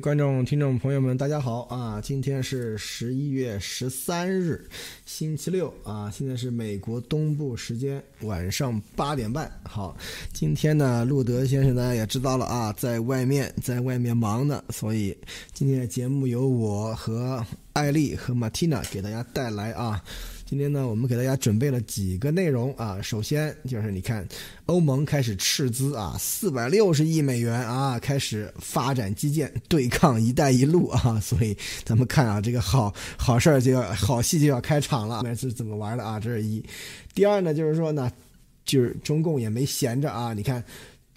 观众、听众朋友们，大家好啊！今天是十一月十三日，星期六啊，现在是美国东部时间晚上八点半。好，今天呢，路德先生大家也知道了啊，在外面在外面忙呢，所以今天的节目由我和艾丽和马蒂娜给大家带来啊。今天呢，我们给大家准备了几个内容啊。首先就是你看，欧盟开始斥资啊，四百六十亿美元啊，开始发展基建对抗“一带一路”啊。所以咱们看啊，这个好好事儿就要好戏就要开场了。那是怎么玩的啊？这是一。第二呢，就是说呢，就是中共也没闲着啊。你看。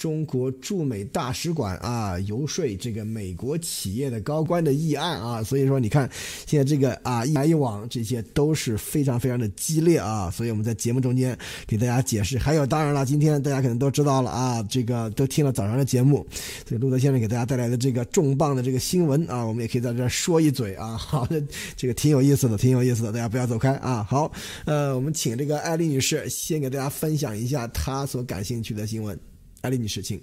中国驻美大使馆啊，游说这个美国企业的高官的议案啊，所以说你看，现在这个啊一来一往，这些都是非常非常的激烈啊，所以我们在节目中间给大家解释。还有，当然了，今天大家可能都知道了啊，这个都听了早上的节目，所以路德先生给大家带来的这个重磅的这个新闻啊，我们也可以在这说一嘴啊，好的，这个挺有意思的，挺有意思的，大家不要走开啊。好，呃，我们请这个艾丽女士先给大家分享一下她所感兴趣的新闻。艾丽女士，请。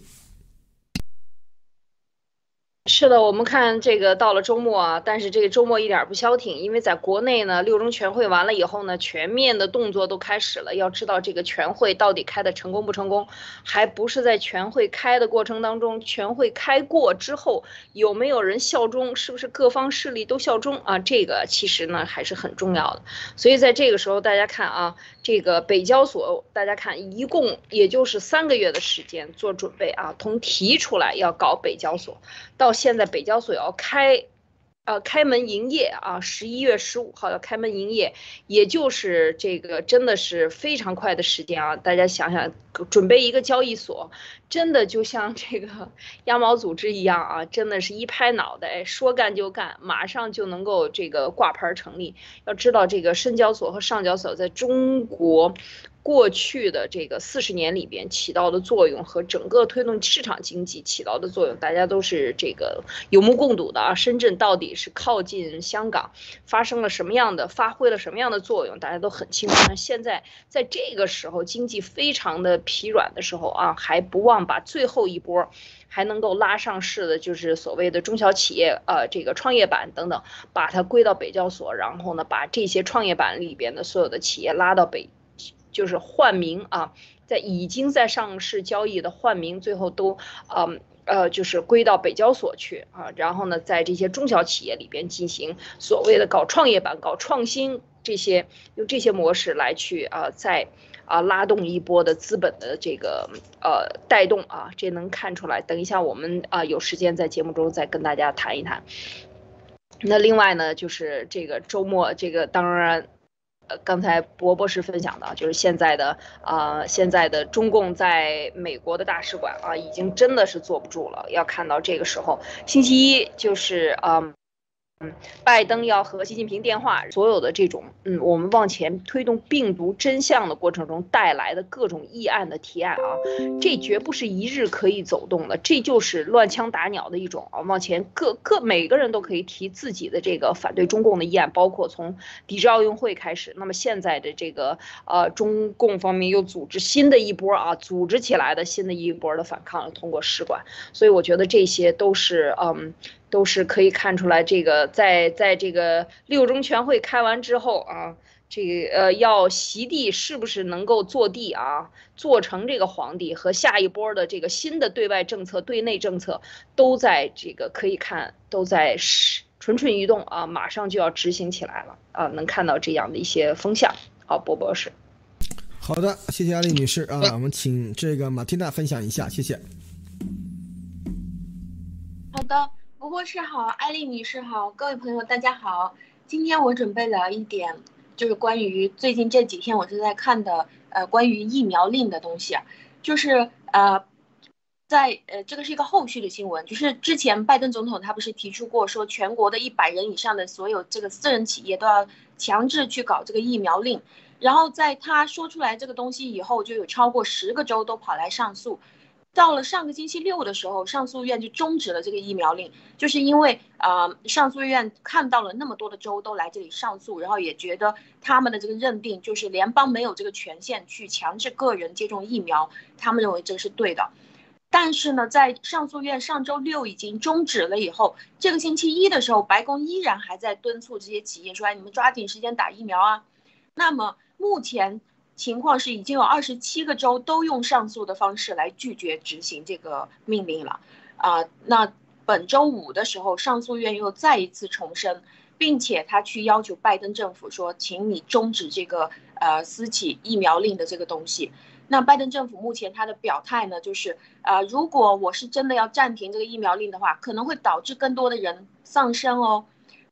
是的，我们看这个到了周末啊，但是这个周末一点不消停，因为在国内呢，六中全会完了以后呢，全面的动作都开始了。要知道这个全会到底开的成功不成功，还不是在全会开的过程当中，全会开过之后有没有人效忠，是不是各方势力都效忠啊？这个其实呢还是很重要的。所以在这个时候，大家看啊，这个北交所，大家看一共也就是三个月的时间做准备啊，从提出来要搞北交所到。现在北交所要开，呃，开门营业啊，十一月十五号要开门营业，也就是这个真的是非常快的时间啊！大家想想，准备一个交易所，真的就像这个 羊毛组织一样啊，真的是一拍脑袋，说干就干，马上就能够这个挂牌成立。要知道，这个深交所和上交所在中国。过去的这个四十年里边起到的作用和整个推动市场经济起到的作用，大家都是这个有目共睹的啊。深圳到底是靠近香港，发生了什么样的，发挥了什么样的作用，大家都很清楚。那现在在这个时候经济非常的疲软的时候啊，还不忘把最后一波还能够拉上市的，就是所谓的中小企业呃这个创业板等等，把它归到北交所，然后呢，把这些创业板里边的所有的企业拉到北。就是换名啊，在已经在上市交易的换名，最后都呃呃，就是归到北交所去啊。然后呢，在这些中小企业里边进行所谓的搞创业板、搞创新这些，用这些模式来去啊，再啊拉动一波的资本的这个呃带动啊，这能看出来。等一下我们啊有时间在节目中再跟大家谈一谈。那另外呢，就是这个周末，这个当然。刚才博博士分享的，就是现在的啊，现在的中共在美国的大使馆啊，已经真的是坐不住了。要看到这个时候，星期一就是啊。嗯，嗯拜登要和习近平电话，所有的这种，嗯，我们往前推动病毒真相的过程中带来的各种议案的提案啊，这绝不是一日可以走动的，这就是乱枪打鸟的一种啊。往前各各每个人都可以提自己的这个反对中共的议案，包括从抵制奥运会开始。那么现在的这个呃，中共方面又组织新的一波啊，组织起来的新的一波的反抗，通过使馆。所以我觉得这些都是嗯。都是可以看出来，这个在在这个六中全会开完之后啊，这个呃要席地是不是能够坐地啊，做成这个皇帝和下一波的这个新的对外政策、对内政策，都在这个可以看都在蠢蠢欲动啊，马上就要执行起来了啊，能看到这样的一些风向。好，波博士。好的，谢谢阿丽女士啊，我们请这个马蒂娜分享一下，谢谢。好的。不过是好，艾丽女士好，各位朋友大家好。今天我准备了一点，就是关于最近这几天我正在看的，呃，关于疫苗令的东西，就是呃，在呃，这个是一个后续的新闻，就是之前拜登总统他不是提出过说，全国的一百人以上的所有这个私人企业都要强制去搞这个疫苗令，然后在他说出来这个东西以后，就有超过十个州都跑来上诉。到了上个星期六的时候，上诉院就终止了这个疫苗令，就是因为呃，上诉院看到了那么多的州都来这里上诉，然后也觉得他们的这个认定就是联邦没有这个权限去强制个人接种疫苗，他们认为这是对的。但是呢，在上诉院上周六已经终止了以后，这个星期一的时候，白宫依然还在敦促这些企业说：“哎，你们抓紧时间打疫苗啊。”那么目前情况是，已经有二十七个州都用上诉的方式来拒绝执行这个命令了。啊，那本周五的时候，上诉院又再一次重申，并且他去要求拜登政府说：“请你终止这个呃私企疫苗令的这个东西。”那拜登政府目前他的表态呢，就是呃，如果我是真的要暂停这个疫苗令的话，可能会导致更多的人丧生哦。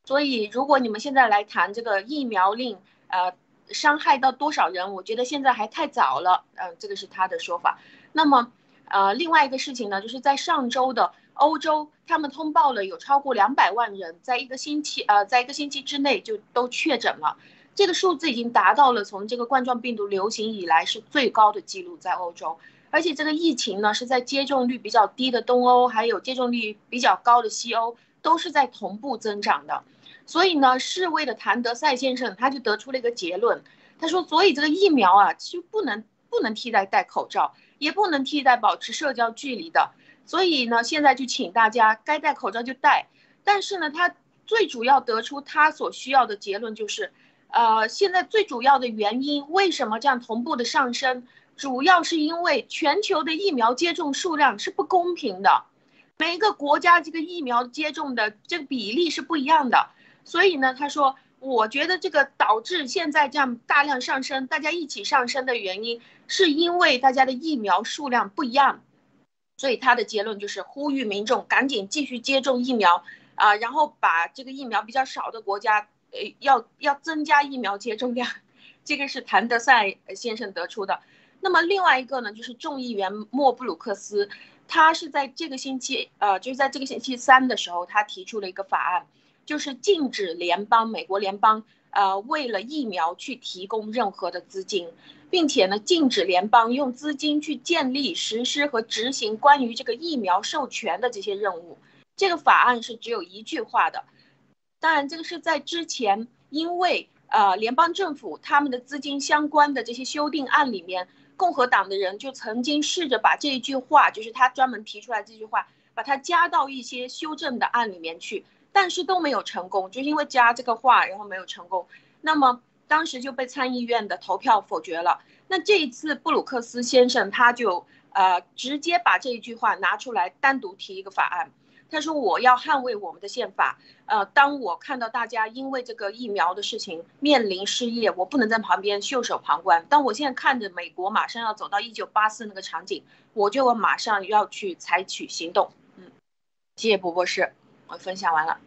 所以如果你们现在来谈这个疫苗令，呃，伤害到多少人，我觉得现在还太早了。嗯，这个是他的说法。那么，呃，另外一个事情呢，就是在上周的欧洲，他们通报了有超过两百万人在一个星期，呃，在一个星期之内就都确诊了。这个数字已经达到了从这个冠状病毒流行以来是最高的记录，在欧洲，而且这个疫情呢是在接种率比较低的东欧，还有接种率比较高的西欧，都是在同步增长的。所以呢，世卫的谭德赛先生他就得出了一个结论，他说，所以这个疫苗啊，其实不能不能替代戴口罩，也不能替代保持社交距离的。所以呢，现在就请大家该戴口罩就戴。但是呢，他最主要得出他所需要的结论就是。呃，现在最主要的原因，为什么这样同步的上升？主要是因为全球的疫苗接种数量是不公平的，每一个国家这个疫苗接种的这个比例是不一样的。所以呢，他说，我觉得这个导致现在这样大量上升，大家一起上升的原因，是因为大家的疫苗数量不一样。所以他的结论就是呼吁民众赶紧继续接种疫苗啊，然后把这个疫苗比较少的国家。呃，要要增加疫苗接种量，这个是谭德赛先生得出的。那么另外一个呢，就是众议员莫布鲁克斯，他是在这个星期，呃，就是在这个星期三的时候，他提出了一个法案，就是禁止联邦美国联邦，呃，为了疫苗去提供任何的资金，并且呢，禁止联邦用资金去建立、实施和执行关于这个疫苗授权的这些任务。这个法案是只有一句话的。当然，这个是在之前，因为呃，联邦政府他们的资金相关的这些修订案里面，共和党的人就曾经试着把这一句话，就是他专门提出来这句话，把它加到一些修正的案里面去，但是都没有成功，就因为加这个话，然后没有成功，那么当时就被参议院的投票否决了。那这一次布鲁克斯先生他就呃直接把这一句话拿出来单独提一个法案。他说：“我要捍卫我们的宪法。呃，当我看到大家因为这个疫苗的事情面临失业，我不能在旁边袖手旁观。当我现在看着美国马上要走到一九八四那个场景，我就马上要去采取行动。”嗯，谢谢博博士，我分享完了。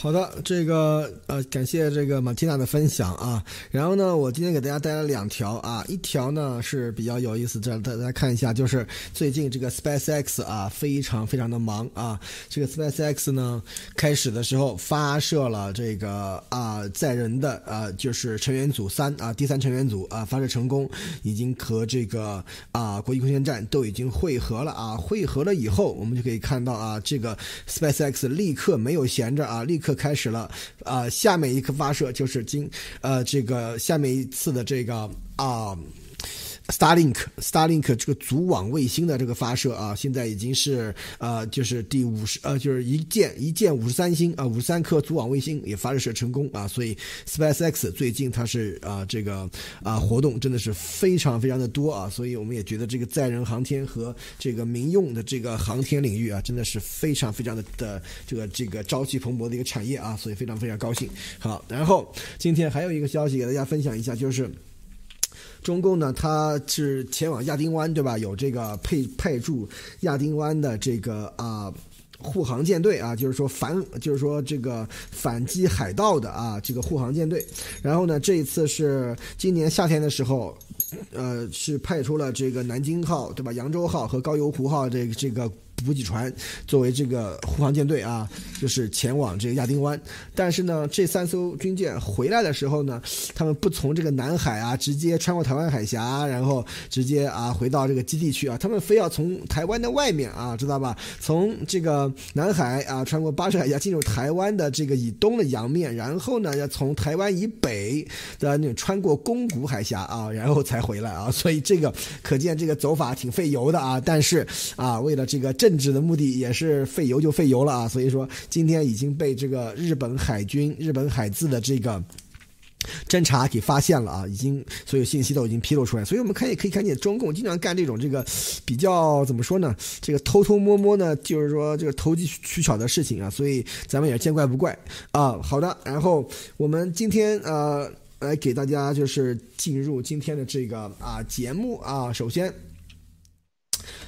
好的，这个呃，感谢这个马蒂娜的分享啊。然后呢，我今天给大家带来两条啊，一条呢是比较有意思，这大家看一下，就是最近这个 SpaceX 啊，非常非常的忙啊。这个 SpaceX 呢，开始的时候发射了这个啊载人的啊，就是成员组三啊，第三成员组啊发射成功，已经和这个啊国际空间站都已经汇合了啊。汇合了以后，我们就可以看到啊，这个 SpaceX 立刻没有闲着啊，立刻。开始了，呃，下面一颗发射就是今，呃，这个下面一次的这个啊。Starlink，Starlink 这个组网卫星的这个发射啊，现在已经是呃，就是第五十呃，就是一箭一箭五十三星啊，五十三颗组网卫星也发射成功啊，所以 SpaceX 最近它是啊这个啊活动真的是非常非常的多啊，所以我们也觉得这个载人航天和这个民用的这个航天领域啊，真的是非常非常的的这个这个朝气蓬勃的一个产业啊，所以非常非常高兴。好，然后今天还有一个消息给大家分享一下，就是。中共呢，它是前往亚丁湾，对吧？有这个配派驻亚丁湾的这个啊护航舰队啊，就是说反，就是说这个反击海盗的啊这个护航舰队。然后呢，这一次是今年夏天的时候，呃，是派出了这个南京号，对吧？扬州号和高邮湖号这个这个。补给船作为这个护航舰队啊，就是前往这个亚丁湾。但是呢，这三艘军舰回来的时候呢，他们不从这个南海啊，直接穿过台湾海峡，然后直接啊回到这个基地去啊，他们非要从台湾的外面啊，知道吧？从这个南海啊，穿过巴士海峡进入台湾的这个以东的洋面，然后呢，要从台湾以北的那种穿过宫古海峡啊，然后才回来啊。所以这个可见这个走法挺费油的啊。但是啊，为了这个正政治的目的，也是费油就费油了啊。所以说今天已经被这个日本海军、日本海自的这个。侦查给发现了啊，已经所有信息都已经披露出来，所以我们看也可以看见中共经常干这种这个比较怎么说呢？这个偷偷摸摸呢，就是说这个投机取巧的事情啊，所以咱们也见怪不怪啊。好的，然后我们今天呃来给大家就是进入今天的这个啊节目啊，首先。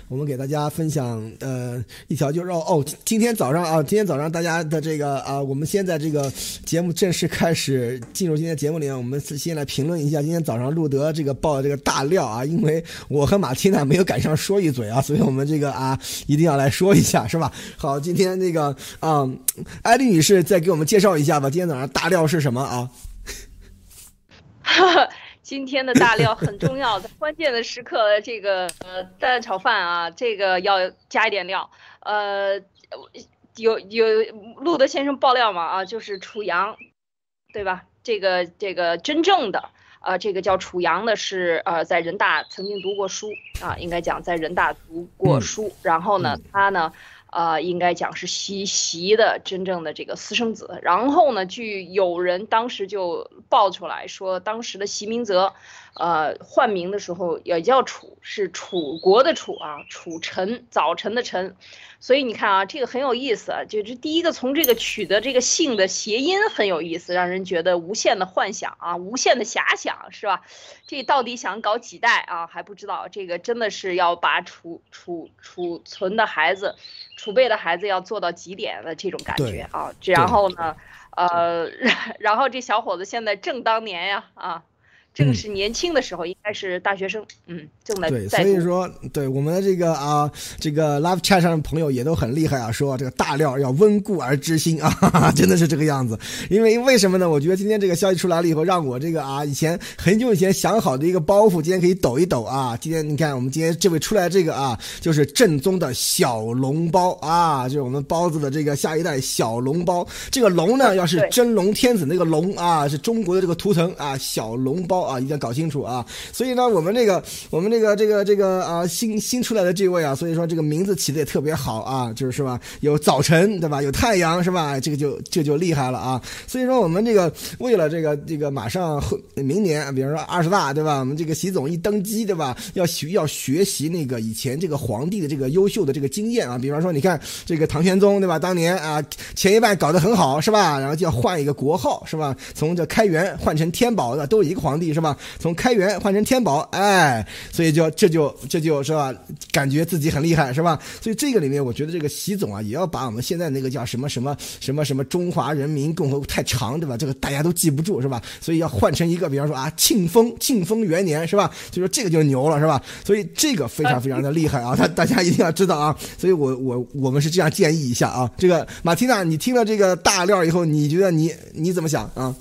我们给大家分享，呃，一条就是哦，今天早上啊，今天早上大家的这个啊，我们先在这个节目正式开始进入今天节目里面，我们先来评论一下今天早上路德这个爆的这个大料啊，因为我和马蒂娜没有赶上说一嘴啊，所以我们这个啊 一定要来说一下，是吧？好，今天那个啊，艾丽女士再给我们介绍一下吧，今天早上大料是什么啊？哈 哈今天的大料很重要，在 关键的时刻，这个呃蛋炒饭啊，这个要加一点料。呃，有有路德先生爆料嘛啊，就是楚阳，对吧？这个这个真正的呃，这个叫楚阳的是呃，在人大曾经读过书啊，应该讲在人大读过书，然后呢，他呢。呃，应该讲是习习的真正的这个私生子。然后呢，据有人当时就爆出来说，当时的习明泽，呃，换名的时候也叫楚，是楚国的楚啊，楚晨，早晨的晨。所以你看啊，这个很有意思，就是第一个从这个取得这个姓的谐音很有意思，让人觉得无限的幻想啊，无限的遐想，是吧？这到底想搞几代啊？还不知道。这个真的是要把储储储存的孩子，储备的孩子要做到极点的这种感觉啊。然后呢，呃，然后这小伙子现在正当年呀，啊。这个是年轻的时候，应该是大学生，嗯，正在对，所以说，对我们的这个啊，这个 Live Chat 上的朋友也都很厉害啊，说这个大料要温故而知新啊，真的是这个样子。因为为什么呢？我觉得今天这个消息出来了以后，让我这个啊，以前很久以前想好的一个包袱，今天可以抖一抖啊。今天你看，我们今天这位出来这个啊，就是正宗的小笼包啊，就是我们包子的这个下一代小笼包。这个龙呢，要是真龙天子那个龙啊，是中国的这个图腾啊，小笼包。啊，一定要搞清楚啊！所以呢，我们这个，我们这个，这个，这个啊，新新出来的这位啊，所以说这个名字起的也特别好啊，就是是吧？有早晨，对吧？有太阳，是吧？这个就这就厉害了啊！所以说我们这个为了这个这个马上明年，比如说二十大，对吧？我们这个习总一登基，对吧？要学要学习那个以前这个皇帝的这个优秀的这个经验啊，比方说你看这个唐玄宗，对吧？当年啊前一半搞得很好，是吧？然后就要换一个国号，是吧？从这开元换成天宝的，都是一个皇帝。是吧？从开元换成天宝，哎，所以就这就这就是吧？感觉自己很厉害，是吧？所以这个里面，我觉得这个习总啊，也要把我们现在那个叫什么什么什么什么中华人民共和国太长，对吧？这个大家都记不住，是吧？所以要换成一个，比方说啊，庆丰庆丰元年，是吧？就说这个就牛了，是吧？所以这个非常非常的厉害啊！大 大家一定要知道啊！所以我我我们是这样建议一下啊。这个马蒂娜，你听了这个大料以后，你觉得你你怎么想啊？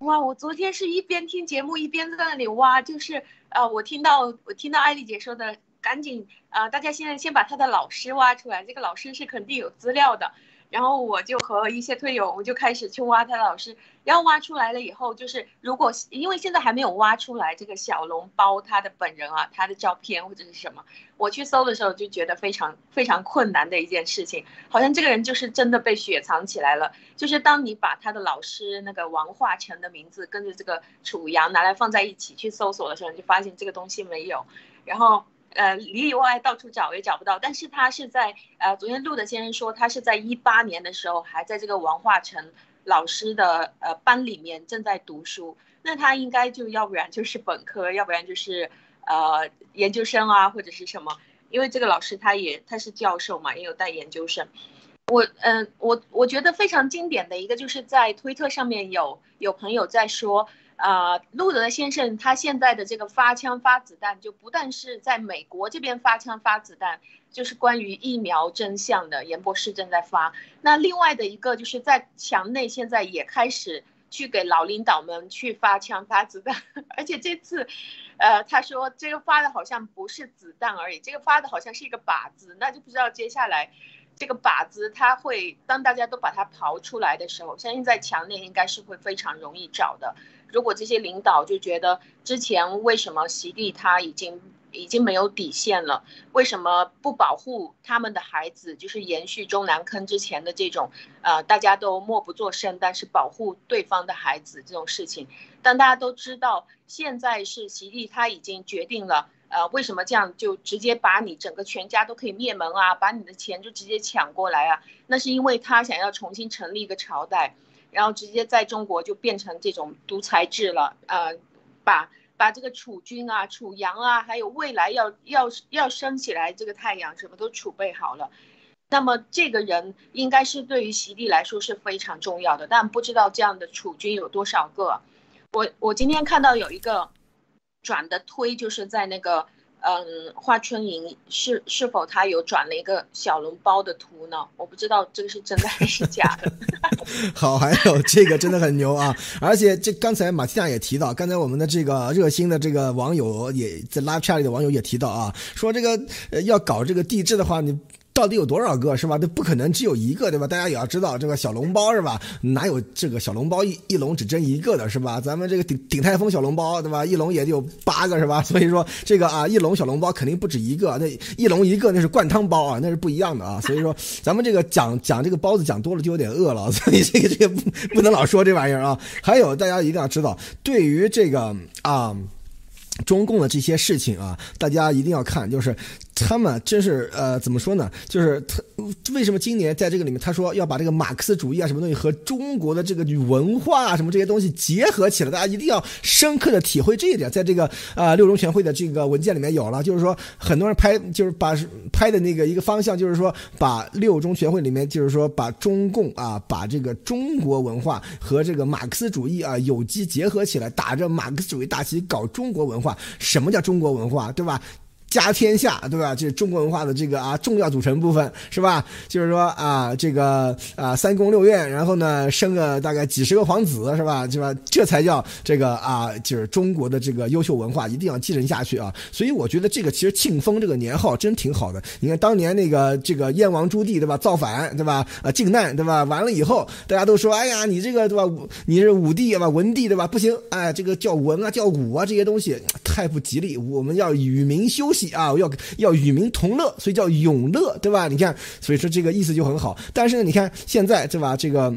哇，我昨天是一边听节目一边在那里挖，就是呃，我听到我听到艾丽姐说的，赶紧啊，大家现在先把她的老师挖出来，这个老师是肯定有资料的。然后我就和一些推友，我就开始去挖他的老师。然后挖出来了以后，就是如果因为现在还没有挖出来这个小笼包他的本人啊，他的照片或者是什么，我去搜的时候就觉得非常非常困难的一件事情。好像这个人就是真的被雪藏起来了。就是当你把他的老师那个王化成的名字跟着这个楚阳拿来放在一起去搜索的时候，你就发现这个东西没有。然后。呃，里里外外到处找也找不到，但是他是在呃，昨天录的先生说他是在一八年的时候还在这个王化成老师的呃班里面正在读书，那他应该就要不然就是本科，要不然就是呃研究生啊或者是什么，因为这个老师他也他是教授嘛，也有带研究生。我嗯我我觉得非常经典的一个就是在推特上面有有朋友在说。啊，路德先生他现在的这个发枪发子弹，就不但是在美国这边发枪发子弹，就是关于疫苗真相的，严博士正在发。那另外的一个就是在墙内，现在也开始去给老领导们去发枪发子弹，而且这次，呃，他说这个发的好像不是子弹而已，这个发的好像是一个靶子，那就不知道接下来。这个靶子，它会当大家都把它刨出来的时候，相信在墙内应该是会非常容易找的。如果这些领导就觉得之前为什么席地他已经已经没有底线了，为什么不保护他们的孩子，就是延续中南坑之前的这种，呃，大家都默不作声，但是保护对方的孩子这种事情，但大家都知道现在是席地他已经决定了。呃，为什么这样就直接把你整个全家都可以灭门啊？把你的钱就直接抢过来啊？那是因为他想要重新成立一个朝代，然后直接在中国就变成这种独裁制了。呃，把把这个储君啊、储阳啊，还有未来要要要升起来这个太阳什么都储备好了。那么这个人应该是对于习地来说是非常重要的，但不知道这样的储君有多少个。我我今天看到有一个。转的推就是在那个，嗯，华春莹是是否他有转了一个小笼包的图呢？我不知道这个是真的还是假的。好，还有这个真的很牛啊！而且这刚才马蒂亚也提到，刚才我们的这个热心的这个网友也在拉 i 里的网友也提到啊，说这个要搞这个地质的话，你。到底有多少个是吧？这不可能只有一个对吧？大家也要知道这个小笼包是吧？哪有这个小笼包一一笼只蒸一个的是吧？咱们这个鼎鼎泰丰小笼包对吧？一笼也就八个是吧？所以说这个啊一笼小笼包肯定不止一个，那一笼一个那是灌汤包啊，那是不一样的啊。所以说 咱们这个讲讲这个包子讲多了就有点饿了，所以这个这个不不能老说这玩意儿啊。还有大家一定要知道，对于这个啊中共的这些事情啊，大家一定要看就是。他们真是呃，怎么说呢？就是他为什么今年在这个里面，他说要把这个马克思主义啊什么东西和中国的这个文化啊什么这些东西结合起来，大家一定要深刻的体会这一点。在这个啊六中全会的这个文件里面有了，就是说很多人拍就是把拍的那个一个方向，就是说把六中全会里面就是说把中共啊把这个中国文化和这个马克思主义啊有机结合起来，打着马克思主义大旗搞中国文化。什么叫中国文化？对吧？家天下，对吧？这是中国文化的这个啊重要组成部分，是吧？就是说啊，这个啊三宫六院，然后呢生个大概几十个皇子，是吧？是吧？这才叫这个啊，就是中国的这个优秀文化一定要继承下去啊。所以我觉得这个其实庆丰这个年号真挺好的。你看当年那个这个燕王朱棣，对吧？造反，对吧？啊，靖难，对吧？完了以后，大家都说，哎呀，你这个对吧？你是武帝吧？文帝对吧？不行，哎，这个叫文啊，叫武啊，这些东西太不吉利。我们要与民休息。啊，要要与民同乐，所以叫永乐，对吧？你看，所以说这个意思就很好。但是呢，你看现在，对吧？这个。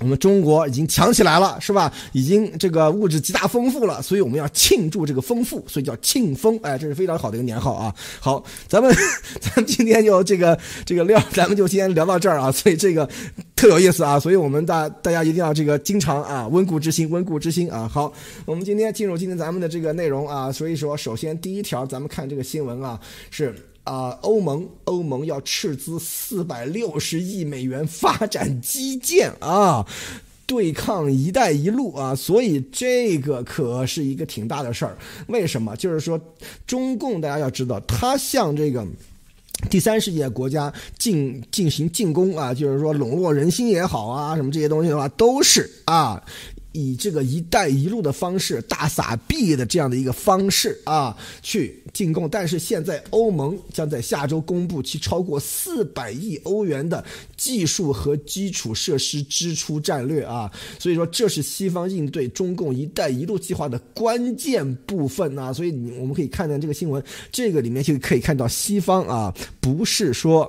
我们中国已经强起来了，是吧？已经这个物质极大丰富了，所以我们要庆祝这个丰富，所以叫庆丰。哎，这是非常好的一个年号啊！好，咱们 咱们今天就这个这个聊，咱们就先聊到这儿啊。所以这个特有意思啊，所以我们大大家一定要这个经常啊，温故知新，温故知新啊。好，我们今天进入今天咱们的这个内容啊。所以说，首先第一条，咱们看这个新闻啊，是。啊，欧盟欧盟要斥资四百六十亿美元发展基建啊，对抗“一带一路”啊，所以这个可是一个挺大的事儿。为什么？就是说，中共大家要知道，他向这个第三世界国家进进行进攻啊，就是说笼络人心也好啊，什么这些东西的话，都是啊。以这个“一带一路”的方式大撒币的这样的一个方式啊，去进贡。但是现在欧盟将在下周公布其超过四百亿欧元的技术和基础设施支出战略啊，所以说这是西方应对中共“一带一路”计划的关键部分啊。所以你我们可以看见这个新闻，这个里面就可以看到西方啊，不是说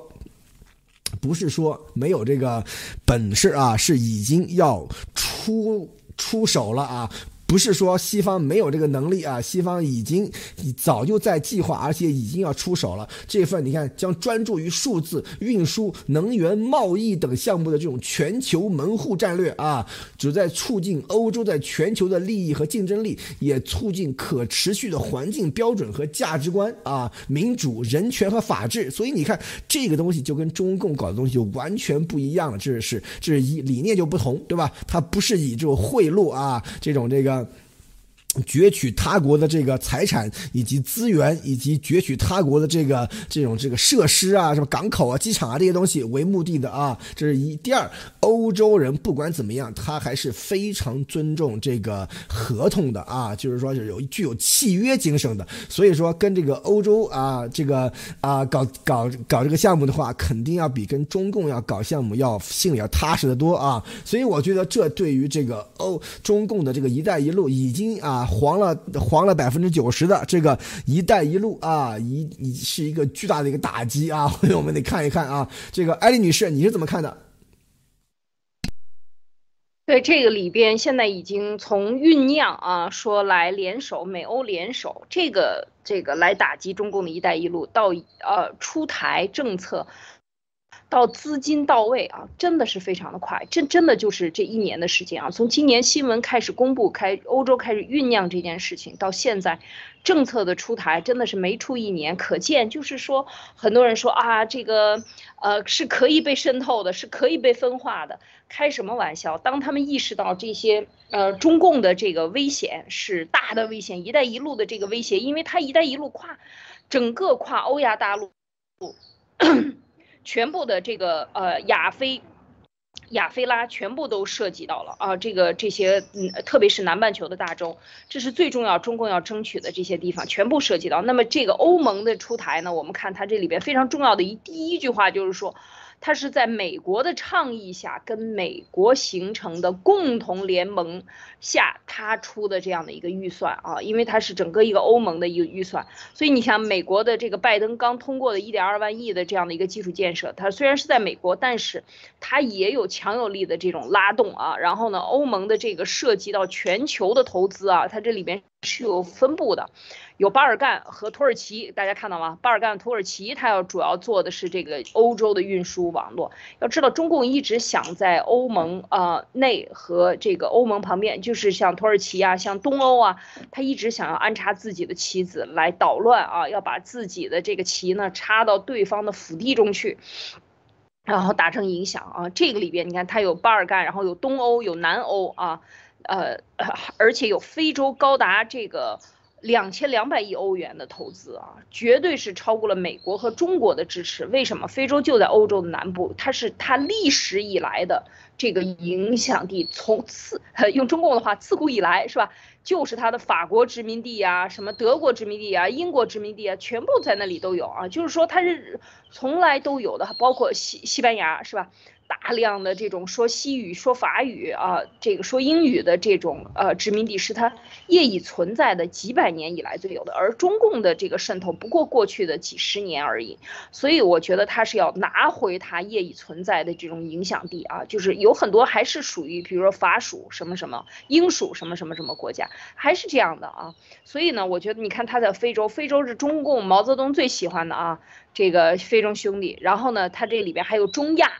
不是说没有这个本事啊，是已经要出。出手了啊！不是说西方没有这个能力啊，西方已经早就在计划，而且已经要出手了。这份你看，将专注于数字、运输、能源、贸易等项目的这种全球门户战略啊，旨在促进欧洲在全球的利益和竞争力，也促进可持续的环境标准和价值观啊，民主、人权和法治。所以你看，这个东西就跟中共搞的东西就完全不一样了。这是这是一理念就不同，对吧？它不是以这种贿赂啊，这种这个。攫取他国的这个财产以及资源，以及攫取他国的这个这种这个设施啊，什么港口啊、机场啊这些东西为目的的啊，这是一。第二，欧洲人不管怎么样，他还是非常尊重这个合同的啊，就是说是有具有契约精神的。所以说，跟这个欧洲啊，这个啊搞搞搞这个项目的话，肯定要比跟中共要搞项目要心里要踏实的多啊。所以我觉得这对于这个欧中共的这个“一带一路”已经啊。黄了黄了百分之九十的这个“一带一路”啊，一一是一个巨大的一个打击啊，所 以我们得看一看啊。这个艾丽女士，你是怎么看的？对这个里边，现在已经从酝酿啊，说来联手美欧联手，这个这个来打击中共的一带一路，到呃出台政策。到资金到位啊，真的是非常的快，这真的就是这一年的时间啊。从今年新闻开始公布，开欧洲开始酝酿这件事情，到现在政策的出台，真的是没出一年。可见就是说，很多人说啊，这个呃是可以被渗透的，是可以被分化的，开什么玩笑？当他们意识到这些呃中共的这个危险是大的危险，一带一路的这个威胁，因为它一带一路跨整个跨欧亚大陆。全部的这个呃亚非亚非拉全部都涉及到了啊，这个这些嗯，特别是南半球的大洲，这是最重要中共要争取的这些地方全部涉及到。那么这个欧盟的出台呢，我们看它这里边非常重要的一第一句话就是说。它是在美国的倡议下，跟美国形成的共同联盟下，他出的这样的一个预算啊，因为它是整个一个欧盟的一个预算，所以你想，美国的这个拜登刚通过的1.2万亿的这样的一个基础建设，它虽然是在美国，但是它也有强有力的这种拉动啊。然后呢，欧盟的这个涉及到全球的投资啊，它这里边是有分布的。有巴尔干和土耳其，大家看到吗？巴尔干、土耳其，它要主要做的是这个欧洲的运输网络。要知道，中共一直想在欧盟啊内和这个欧盟旁边，就是像土耳其啊、像东欧啊，他一直想要安插自己的棋子来捣乱啊，要把自己的这个棋呢插到对方的腹地中去，然后达成影响啊。这个里边，你看它有巴尔干，然后有东欧、有南欧啊，呃，而且有非洲，高达这个。两千两百亿欧元的投资啊，绝对是超过了美国和中国的支持。为什么？非洲就在欧洲的南部，它是它历史以来的这个影响地。从自用中共的话，自古以来是吧？就是它的法国殖民地啊，什么德国殖民地啊，英国殖民地啊，全部在那里都有啊。就是说它是从来都有的，包括西西班牙是吧？大量的这种说西语、说法语啊，这个说英语的这种呃殖民地是它业已存在的几百年以来最有的，而中共的这个渗透不过过去的几十年而已，所以我觉得它是要拿回它业已存在的这种影响地啊，就是有很多还是属于比如说法属什么什么、英属什么什么什么国家，还是这样的啊，所以呢，我觉得你看它在非洲，非洲是中共毛泽东最喜欢的啊，这个非洲兄弟，然后呢，它这里边还有中亚。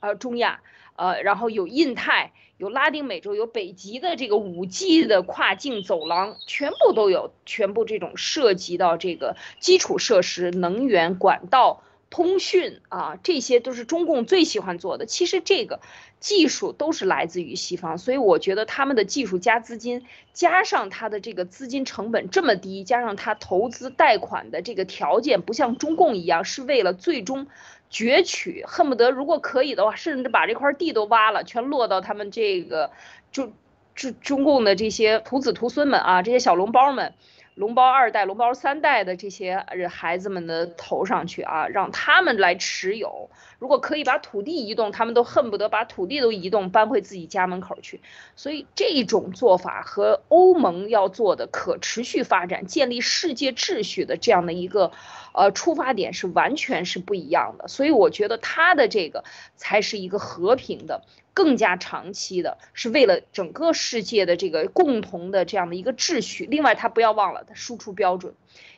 呃，中亚，呃，然后有印太，有拉丁美洲，有北极的这个五 G 的跨境走廊，全部都有，全部这种涉及到这个基础设施、能源管道、通讯啊，这些都是中共最喜欢做的。其实这个技术都是来自于西方，所以我觉得他们的技术加资金，加上他的这个资金成本这么低，加上他投资贷款的这个条件不像中共一样，是为了最终。攫取，恨不得如果可以的话，甚至把这块地都挖了，全落到他们这个就中中共的这些徒子徒孙们啊，这些小笼包们。龙包二代、龙包三代的这些孩子们的头上去啊，让他们来持有。如果可以把土地移动，他们都恨不得把土地都移动，搬回自己家门口去。所以这种做法和欧盟要做的可持续发展、建立世界秩序的这样的一个呃出发点是完全是不一样的。所以我觉得他的这个才是一个和平的。更加长期的，是为了整个世界的这个共同的这样的一个秩序。另外，他不要忘了，他输出标准，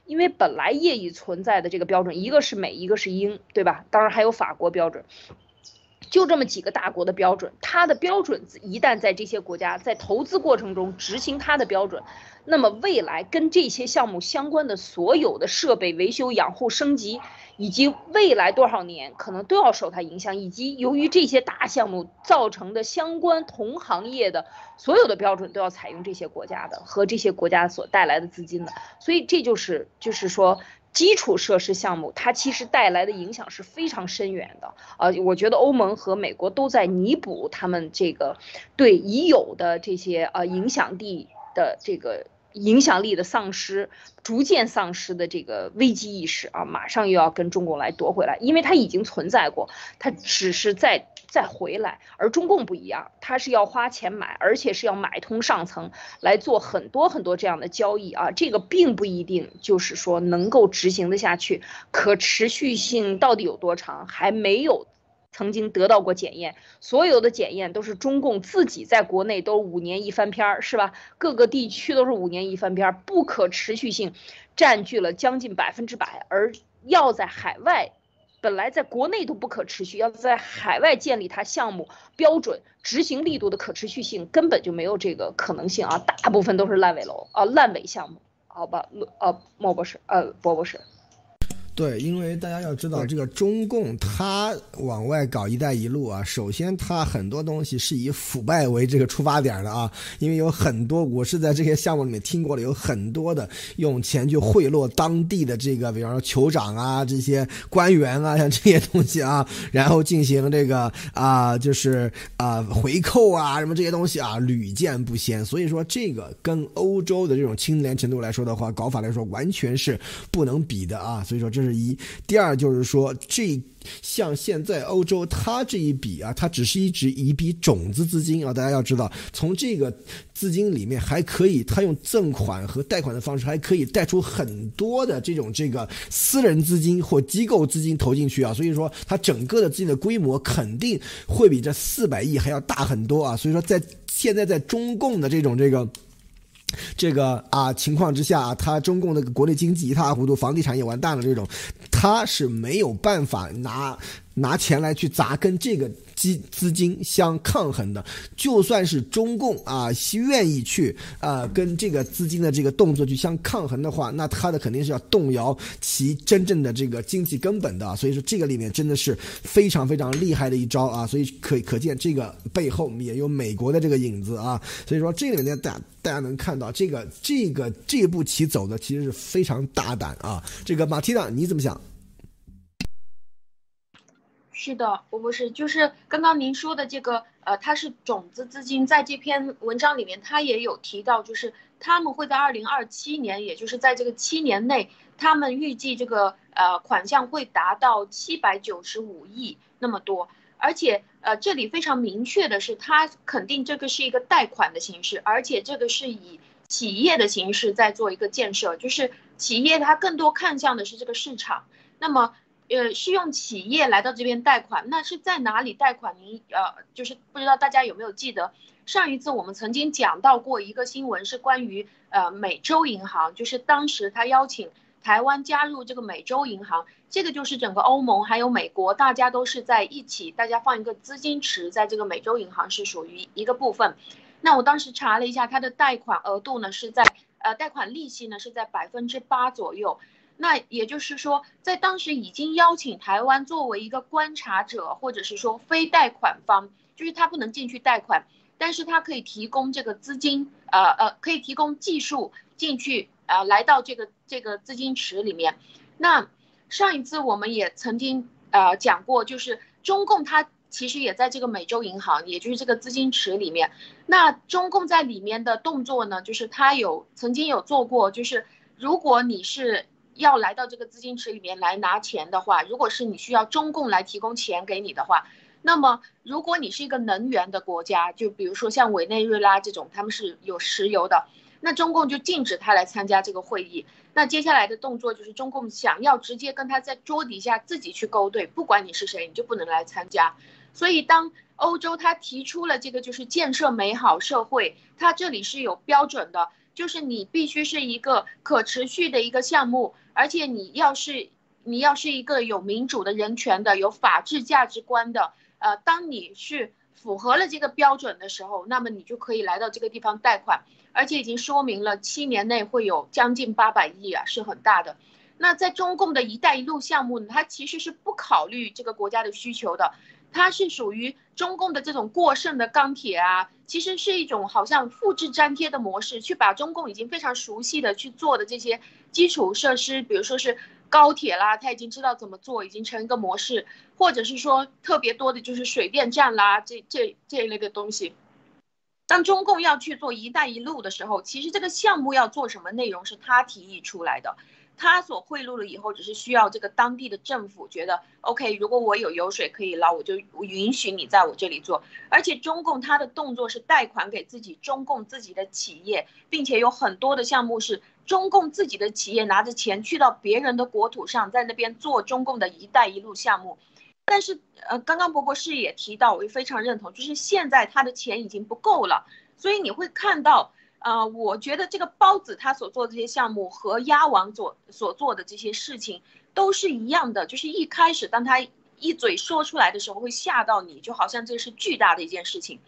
因为本来业已存在的这个标准，一个是美，一个是英，对吧？当然还有法国标准。就这么几个大国的标准，它的标准一旦在这些国家在投资过程中执行它的标准，那么未来跟这些项目相关的所有的设备维修、养护、升级，以及未来多少年可能都要受它影响，以及由于这些大项目造成的相关同行业的所有的标准都要采用这些国家的和这些国家所带来的资金的，所以这就是就是说。基础设施项目，它其实带来的影响是非常深远的。呃，我觉得欧盟和美国都在弥补他们这个对已有的这些呃影响力的这个。影响力的丧失，逐渐丧失的这个危机意识啊，马上又要跟中共来夺回来，因为它已经存在过，它只是再再回来，而中共不一样，它是要花钱买，而且是要买通上层来做很多很多这样的交易啊，这个并不一定就是说能够执行的下去，可持续性到底有多长，还没有。曾经得到过检验，所有的检验都是中共自己在国内都五年一翻篇儿，是吧？各个地区都是五年一翻篇儿，不可持续性占据了将近百分之百，而要在海外，本来在国内都不可持续，要在海外建立它项目标准执行力度的可持续性，根本就没有这个可能性啊！大部分都是烂尾楼啊，烂尾项目，好吧？呃，莫博士，呃，博博士。对，因为大家要知道，这个中共它往外搞“一带一路”啊，首先它很多东西是以腐败为这个出发点的啊。因为有很多，我是在这些项目里面听过了，有很多的用钱去贿赂当地的这个，比方说酋长啊、这些官员啊，像这些东西啊，然后进行这个啊，就是啊回扣啊什么这些东西啊，屡见不鲜。所以说，这个跟欧洲的这种清廉程度来说的话，搞法来说，完全是不能比的啊。所以说这。是一，第二就是说，这像现在欧洲，它这一笔啊，它只是一纸一笔种子资金啊。大家要知道，从这个资金里面还可以，它用赠款和贷款的方式，还可以贷出很多的这种这个私人资金或机构资金投进去啊。所以说，它整个的资金的规模肯定会比这四百亿还要大很多啊。所以说，在现在在中共的这种这个。这个啊情况之下，他中共那个国内经济一塌糊涂，房地产也完蛋了，这种他是没有办法拿拿钱来去砸跟这个。资资金相抗衡的，就算是中共啊愿意去啊跟这个资金的这个动作去相抗衡的话，那他的肯定是要动摇其真正的这个经济根本的。所以说这个里面真的是非常非常厉害的一招啊！所以可可见这个背后也有美国的这个影子啊。所以说这个里面大大家能看到这个这个这步棋走的其实是非常大胆啊。这个马蒂娜你怎么想？是的，我不是，就是刚刚您说的这个，呃，它是种子资金，在这篇文章里面，它也有提到，就是他们会在二零二七年，也就是在这个七年内，他们预计这个呃款项会达到七百九十五亿那么多，而且呃这里非常明确的是，它肯定这个是一个贷款的形式，而且这个是以企业的形式在做一个建设，就是企业它更多看向的是这个市场，那么。呃，是用企业来到这边贷款，那是在哪里贷款？您呃，就是不知道大家有没有记得，上一次我们曾经讲到过一个新闻，是关于呃美洲银行，就是当时他邀请台湾加入这个美洲银行，这个就是整个欧盟还有美国，大家都是在一起，大家放一个资金池在这个美洲银行是属于一个部分。那我当时查了一下，它的贷款额度呢是在呃贷款利息呢是在百分之八左右。那也就是说，在当时已经邀请台湾作为一个观察者，或者是说非贷款方，就是他不能进去贷款，但是他可以提供这个资金，呃呃，可以提供技术进去，呃，来到这个这个资金池里面。那上一次我们也曾经呃讲过，就是中共它其实也在这个美洲银行，也就是这个资金池里面。那中共在里面的动作呢，就是他有曾经有做过，就是如果你是。要来到这个资金池里面来拿钱的话，如果是你需要中共来提供钱给你的话，那么如果你是一个能源的国家，就比如说像委内瑞拉这种，他们是有石油的，那中共就禁止他来参加这个会议。那接下来的动作就是中共想要直接跟他在桌底下自己去勾兑，不管你是谁，你就不能来参加。所以当欧洲他提出了这个就是建设美好社会，他这里是有标准的。就是你必须是一个可持续的一个项目，而且你要是你要是一个有民主的人权的、有法治价值观的，呃，当你是符合了这个标准的时候，那么你就可以来到这个地方贷款，而且已经说明了七年内会有将近八百亿啊，是很大的。那在中共的一带一路项目呢，它其实是不考虑这个国家的需求的，它是属于中共的这种过剩的钢铁啊，其实是一种好像复制粘贴的模式，去把中共已经非常熟悉的去做的这些基础设施，比如说是高铁啦，他已经知道怎么做，已经成一个模式，或者是说特别多的就是水电站啦，这这这一类的东西。当中共要去做一带一路的时候，其实这个项目要做什么内容是他提议出来的。他所贿赂了以后，只是需要这个当地的政府觉得 OK，如果我有油水可以捞，我就允许你在我这里做。而且中共他的动作是贷款给自己中共自己的企业，并且有很多的项目是中共自己的企业拿着钱去到别人的国土上，在那边做中共的一带一路项目。但是呃，刚刚博博士也提到，我也非常认同，就是现在他的钱已经不够了，所以你会看到。呃，我觉得这个包子他所做的这些项目和鸭王所所做的这些事情都是一样的，就是一开始当他一嘴说出来的时候会吓到你，就好像这是巨大的一件事情，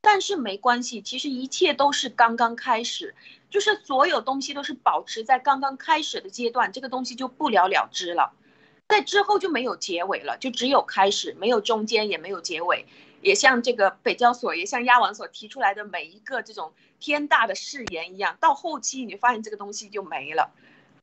但是没关系，其实一切都是刚刚开始，就是所有东西都是保持在刚刚开始的阶段，这个东西就不了了之了，在之后就没有结尾了，就只有开始，没有中间，也没有结尾。也像这个北交所，也像亚网所提出来的每一个这种天大的誓言一样，到后期你发现这个东西就没了。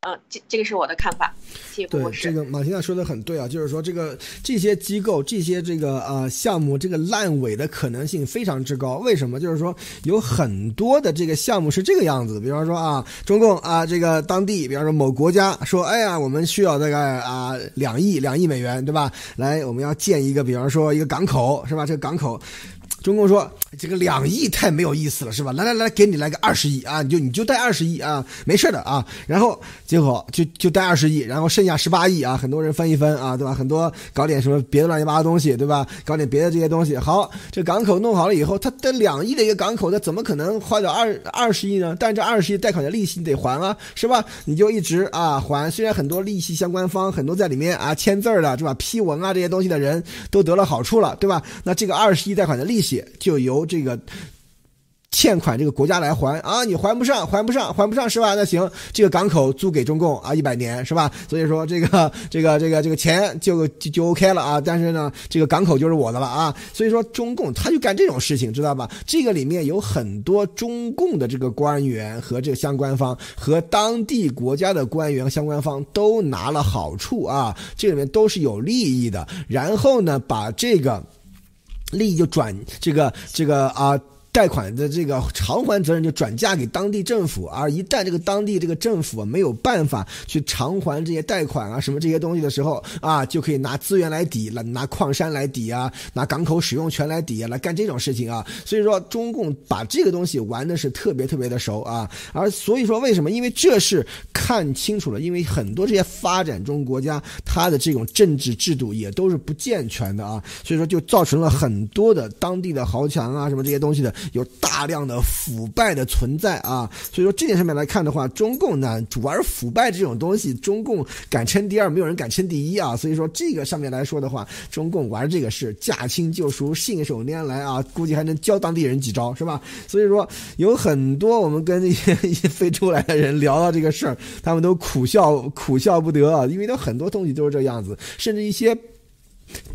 嗯，这这个是我的看法。谢谢对，这个马婷娜说的很对啊，就是说这个这些机构、这些这个呃项目，这个烂尾的可能性非常之高。为什么？就是说有很多的这个项目是这个样子。比方说啊，中共啊，这个当地，比方说某国家说，哎呀，我们需要大概啊两亿两亿美元，对吧？来，我们要建一个，比方说一个港口，是吧？这个港口。中共说这个两亿太没有意思了，是吧？来来来，给你来个二十亿啊！你就你就贷二十亿啊，没事的啊。然后结果就就贷二十亿，然后剩下十八亿啊，很多人分一分啊，对吧？很多搞点什么别的乱七八糟东西，对吧？搞点别的这些东西。好，这港口弄好了以后，他贷两亿的一个港口，他怎么可能花掉二二十亿呢？但这二十亿贷款的利息你得还啊，是吧？你就一直啊还，虽然很多利息相关方很多在里面啊签字的，是吧？批文啊这些东西的人都得了好处了，对吧？那这个二十亿贷款的利息。就由这个。欠款这个国家来还啊，你还不上，还不上，还不上是吧？那行，这个港口租给中共啊，一百年是吧？所以说这个这个这个这个钱就就就 OK 了啊。但是呢，这个港口就是我的了啊。所以说中共他就干这种事情，知道吧？这个里面有很多中共的这个官员和这个相关方和当地国家的官员相关方都拿了好处啊，这里面都是有利益的。然后呢，把这个利益就转这个这个啊。贷款的这个偿还责任就转嫁给当地政府，而一旦这个当地这个政府没有办法去偿还这些贷款啊什么这些东西的时候啊，就可以拿资源来抵，拿拿矿山来抵啊，拿港口使用权来抵啊，来干这种事情啊。所以说中共把这个东西玩的是特别特别的熟啊，而所以说为什么？因为这是看清楚了，因为很多这些发展中国家它的这种政治制度也都是不健全的啊，所以说就造成了很多的当地的豪强啊什么这些东西的。有大量的腐败的存在啊，所以说这点上面来看的话，中共呢主玩腐败这种东西，中共敢称第二，没有人敢称第一啊。所以说这个上面来说的话，中共玩这个是驾轻就熟，信手拈来啊，估计还能教当地人几招，是吧？所以说有很多我们跟那些一 些非洲来的人聊到这个事儿，他们都苦笑苦笑不得啊，因为他很多东西都是这样子，甚至一些。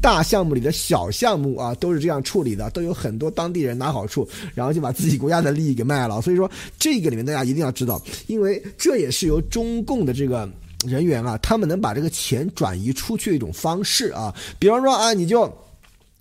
大项目里的小项目啊，都是这样处理的，都有很多当地人拿好处，然后就把自己国家的利益给卖了。所以说，这个里面大家一定要知道，因为这也是由中共的这个人员啊，他们能把这个钱转移出去的一种方式啊。比方说啊，你就。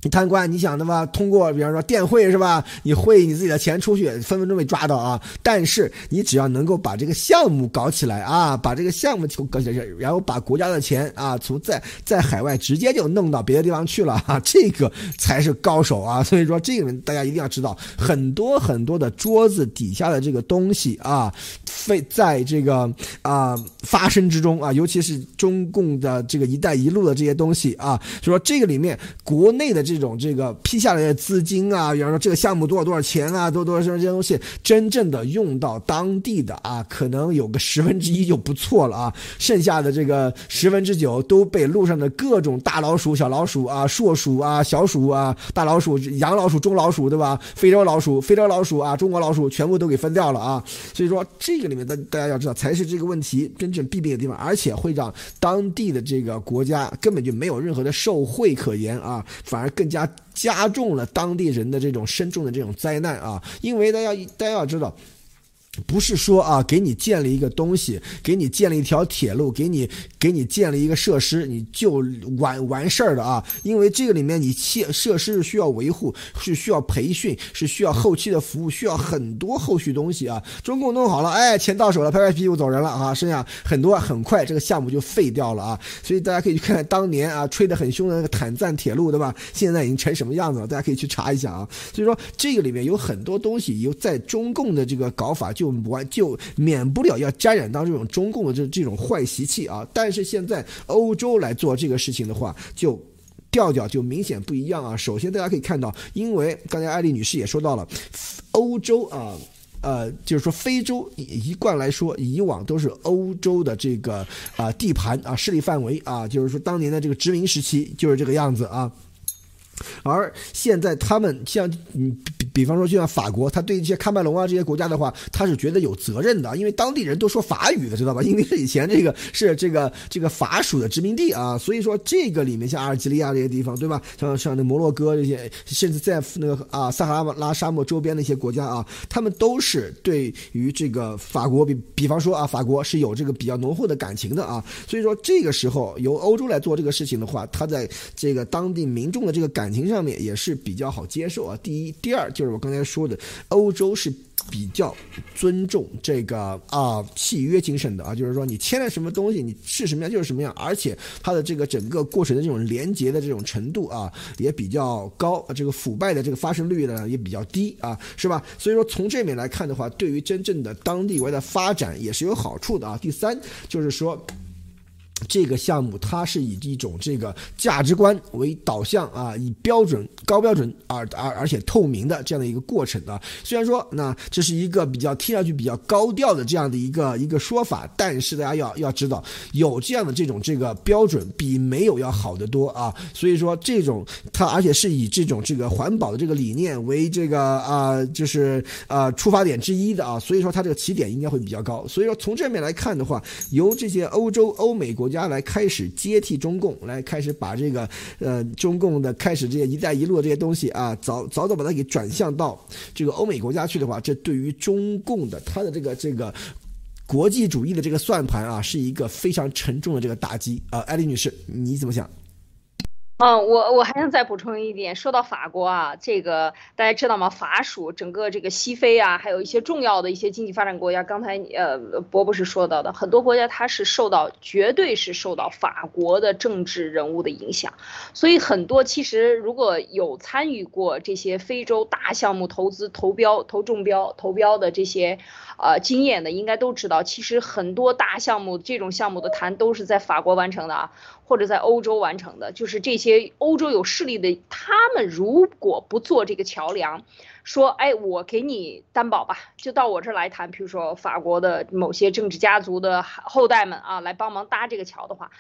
你贪官，你想的吧？通过比方说电汇是吧？你汇你自己的钱出去，分分钟被抓到啊！但是你只要能够把这个项目搞起来啊，把这个项目搞起来，然后把国家的钱啊，从在在海外直接就弄到别的地方去了啊，这个才是高手啊！所以说这个大家一定要知道，很多很多的桌子底下的这个东西啊。非在这个啊发生之中啊，尤其是中共的这个“一带一路”的这些东西啊，就说这个里面国内的这种这个批下来的资金啊，比方说这个项目多少多少钱啊，多多少这些东西，真正的用到当地的啊，可能有个十分之一就不错了啊，剩下的这个十分之九都被路上的各种大老鼠、小老鼠啊、硕鼠啊、小鼠啊、大老鼠、洋老鼠、中老鼠，对吧？非洲老鼠、非洲老鼠啊、中国老鼠，全部都给分掉了啊。所以说，这个里面大大家要知道，才是这个问题真正弊病的地方，而且会让当地的这个国家根本就没有任何的受贿可言啊，反而更加加重了当地人的这种深重的这种灾难啊。因为大家大家要知道。不是说啊，给你建立一个东西，给你建立一条铁路，给你给你建立一个设施，你就完完事儿的啊。因为这个里面你设设施是需要维护，是需要培训，是需要后期的服务，需要很多后续东西啊。中共弄好了，哎，钱到手了，拍拍屁股走人了啊，剩下很多，很快这个项目就废掉了啊。所以大家可以去看看当年啊吹得很凶的那个坦赞铁路，对吧？现在已经成什么样子了？大家可以去查一下啊。所以说这个里面有很多东西，有在中共的这个搞法就。完就免不了要沾染到这种中共的这这种坏习气啊！但是现在欧洲来做这个事情的话，就调调就明显不一样啊。首先大家可以看到，因为刚才艾丽女士也说到了，欧洲啊，呃，就是说非洲一贯来说，以往都是欧洲的这个啊地盘啊势力范围啊，就是说当年的这个殖民时期就是这个样子啊。而现在他们像嗯比比方说就像法国，他对一些喀麦隆啊这些国家的话，他是觉得有责任的，因为当地人都说法语的，知道吧？因为是以前这个是这个这个法属的殖民地啊，所以说这个里面像阿尔及利亚这些地方，对吧？像像那摩洛哥这些，甚至在那个啊撒哈拉沙漠周边的一些国家啊，他们都是对于这个法国比比方说啊法国是有这个比较浓厚的感情的啊，所以说这个时候由欧洲来做这个事情的话，他在这个当地民众的这个感。感情上面也是比较好接受啊。第一，第二就是我刚才说的，欧洲是比较尊重这个啊契约精神的啊，就是说你签了什么东西，你是什么样就是什么样，而且它的这个整个过程的这种连接的这种程度啊也比较高，这个腐败的这个发生率呢也比较低啊，是吧？所以说从这面来看的话，对于真正的当地外的发展也是有好处的啊。第三就是说。这个项目它是以一种这个价值观为导向啊，以标准高标准而而而且透明的这样的一个过程啊。虽然说那这是一个比较听上去比较高调的这样的一个一个说法，但是大家要要知道，有这样的这种这个标准比没有要好得多啊。所以说这种它而且是以这种这个环保的这个理念为这个啊就是啊出发点之一的啊。所以说它这个起点应该会比较高。所以说从这面来看的话，由这些欧洲欧美国。国家来开始接替中共，来开始把这个呃中共的开始这些“一带一路”这些东西啊，早早早把它给转向到这个欧美国家去的话，这对于中共的它的这个这个国际主义的这个算盘啊，是一个非常沉重的这个打击啊。艾丽女士，你怎么想？嗯，我我还想再补充一点，说到法国啊，这个大家知道吗？法属整个这个西非啊，还有一些重要的一些经济发展国家，刚才呃博博士说到的，很多国家它是受到绝对是受到法国的政治人物的影响，所以很多其实如果有参与过这些非洲大项目投资投标投中标投标的这些呃经验的，应该都知道，其实很多大项目这种项目的谈都是在法国完成的啊。或者在欧洲完成的，就是这些欧洲有势力的，他们如果不做这个桥梁，说，哎，我给你担保吧，就到我这儿来谈，比如说法国的某些政治家族的后代们啊，来帮忙搭这个桥的话，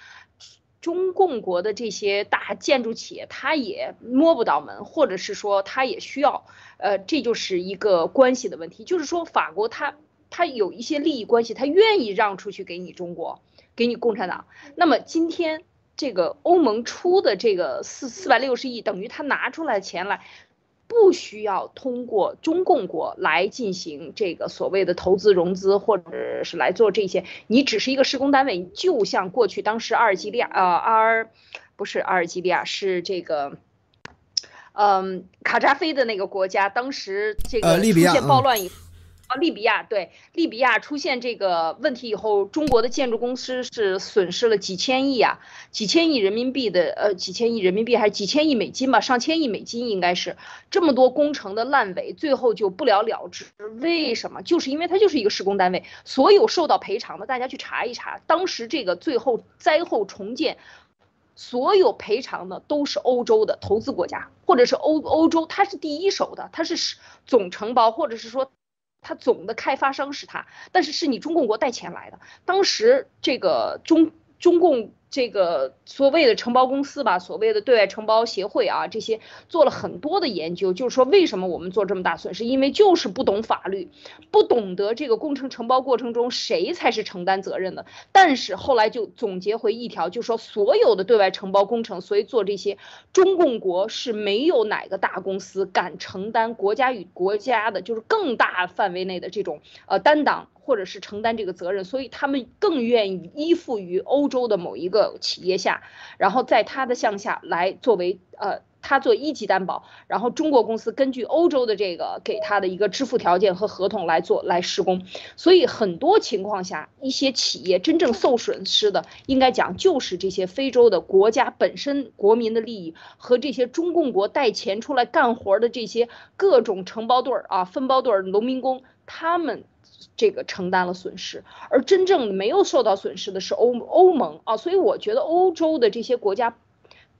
中共国的这些大建筑企业他也摸不到门，或者是说他也需要，呃，这就是一个关系的问题，就是说法国他他有一些利益关系，他愿意让出去给你中国，给你共产党，那么今天。这个欧盟出的这个四四百六十亿，等于他拿出来钱来，不需要通过中共国来进行这个所谓的投资融资，或者是来做这些，你只是一个施工单位，就像过去当时阿尔及利亚呃阿尔，不是阿尔及利亚是这个，嗯卡扎菲的那个国家，当时这个出现暴乱以。啊，利比亚对利比亚出现这个问题以后，中国的建筑公司是损失了几千亿啊，几千亿人民币的呃几千亿人民币还是几千亿美金吧，上千亿美金应该是这么多工程的烂尾，最后就不了了之。为什么？就是因为它就是一个施工单位，所有受到赔偿的，大家去查一查，当时这个最后灾后重建，所有赔偿的都是欧洲的投资国家，或者是欧欧洲，它是第一手的，它是总承包，或者是说。他总的开发商是他，但是是你中共国带钱来的。当时这个中中共。这个所谓的承包公司吧，所谓的对外承包协会啊，这些做了很多的研究，就是说为什么我们做这么大损失？因为就是不懂法律，不懂得这个工程承包过程中谁才是承担责任的。但是后来就总结回一条，就说所有的对外承包工程，所以做这些，中共国是没有哪个大公司敢承担国家与国家的，就是更大范围内的这种呃担当。或者是承担这个责任，所以他们更愿意依附于欧洲的某一个企业下，然后在他的项下来作为呃，他做一级担保，然后中国公司根据欧洲的这个给他的一个支付条件和合同来做来施工，所以很多情况下，一些企业真正受损失的，应该讲就是这些非洲的国家本身国民的利益和这些中共国带钱出来干活的这些各种承包队儿啊、分包队儿、农民工，他们。这个承担了损失，而真正没有受到损失的是欧欧盟啊，所以我觉得欧洲的这些国家，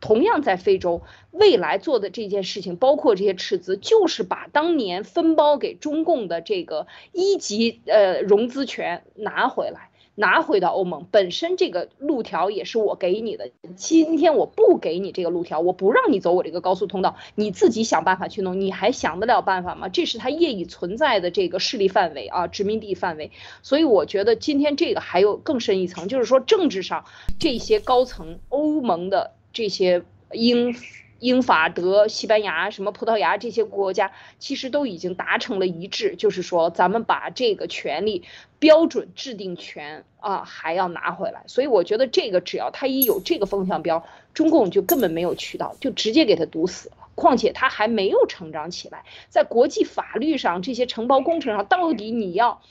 同样在非洲未来做的这件事情，包括这些斥资，就是把当年分包给中共的这个一级呃融资权拿回来。拿回到欧盟本身这个路条也是我给你的。今天我不给你这个路条，我不让你走我这个高速通道，你自己想办法去弄。你还想得了办法吗？这是他业已存在的这个势力范围啊，殖民地范围。所以我觉得今天这个还有更深一层，就是说政治上这些高层欧盟的这些英。英法德、西班牙、什么葡萄牙这些国家，其实都已经达成了一致，就是说咱们把这个权利标准制定权啊还要拿回来。所以我觉得这个只要他一有这个风向标，中共就根本没有渠道，就直接给他堵死了。况且他还没有成长起来，在国际法律上这些承包工程上，到底你要。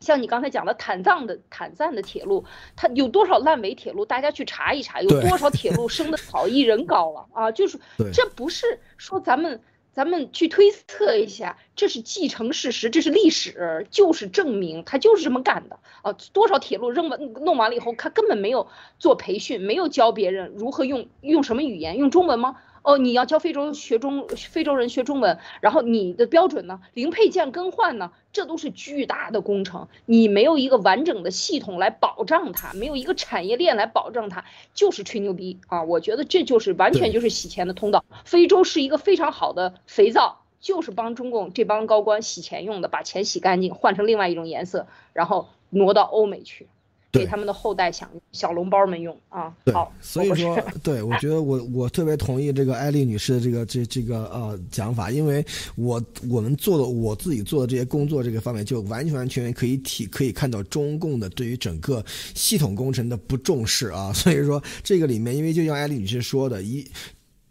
像你刚才讲的坦藏的坦赞的铁路，它有多少烂尾铁路？大家去查一查，有多少铁路生的草一人高了啊？就是这不是说咱们咱们去推测一下，这是既成事实，这是历史，就是证明他就是这么干的啊！多少铁路扔完弄完了以后，他根本没有做培训，没有教别人如何用用什么语言，用中文吗？哦，你要教非洲学中非洲人学中文，然后你的标准呢？零配件更换呢？这都是巨大的工程，你没有一个完整的系统来保障它，没有一个产业链来保障它，就是吹牛逼啊！我觉得这就是完全就是洗钱的通道。非洲是一个非常好的肥皂，就是帮中共这帮高官洗钱用的，把钱洗干净，换成另外一种颜色，然后挪到欧美去。给他们的后代想小笼包们用啊，好，所以说，对我觉得我我特别同意这个艾丽女士的这个这这个呃讲法，因为我我们做的我自己做的这些工作这个方面，就完完全全可以体可以看到中共的对于整个系统工程的不重视啊，所以说这个里面，因为就像艾丽女士说的，一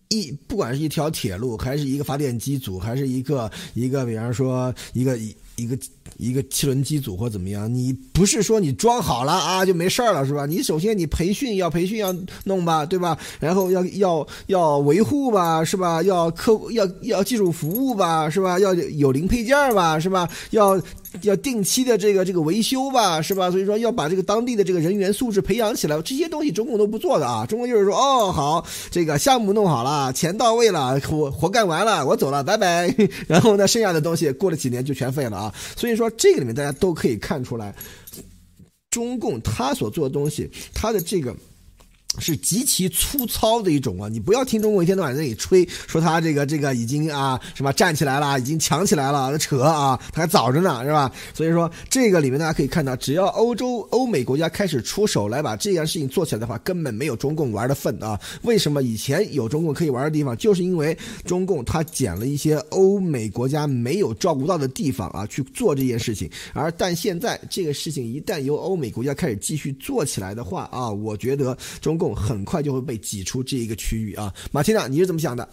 一不管是一条铁路，还是一个发电机组，还是一个一个，比方说一个一一个。一个汽轮机组或怎么样，你不是说你装好了啊就没事了是吧？你首先你培训要培训要弄吧，对吧？然后要要要维护吧，是吧？要客要要技术服务吧，是吧？要有零配件吧，是吧？要要定期的这个这个维修吧，是吧？所以说要把这个当地的这个人员素质培养起来，这些东西中共都不做的啊。中共就是说哦好，这个项目弄好了，钱到位了，活活干完了，我走了，拜拜。然后呢，剩下的东西过了几年就全废了啊。所以说。这个里面大家都可以看出来，中共他所做的东西，他的这个。是极其粗糙的一种啊！你不要听中国一天到晚在那里吹，说他这个这个已经啊什么站起来了，已经强起来了，扯啊，他还早着呢，是吧？所以说这个里面大家可以看到，只要欧洲欧美国家开始出手来把这件事情做起来的话，根本没有中共玩的份啊！为什么以前有中共可以玩的地方，就是因为中共他捡了一些欧美国家没有照顾到的地方啊去做这件事情，而但现在这个事情一旦由欧美国家开始继续做起来的话啊，我觉得中。共很快就会被挤出这一个区域啊，马天娜，你是怎么想的？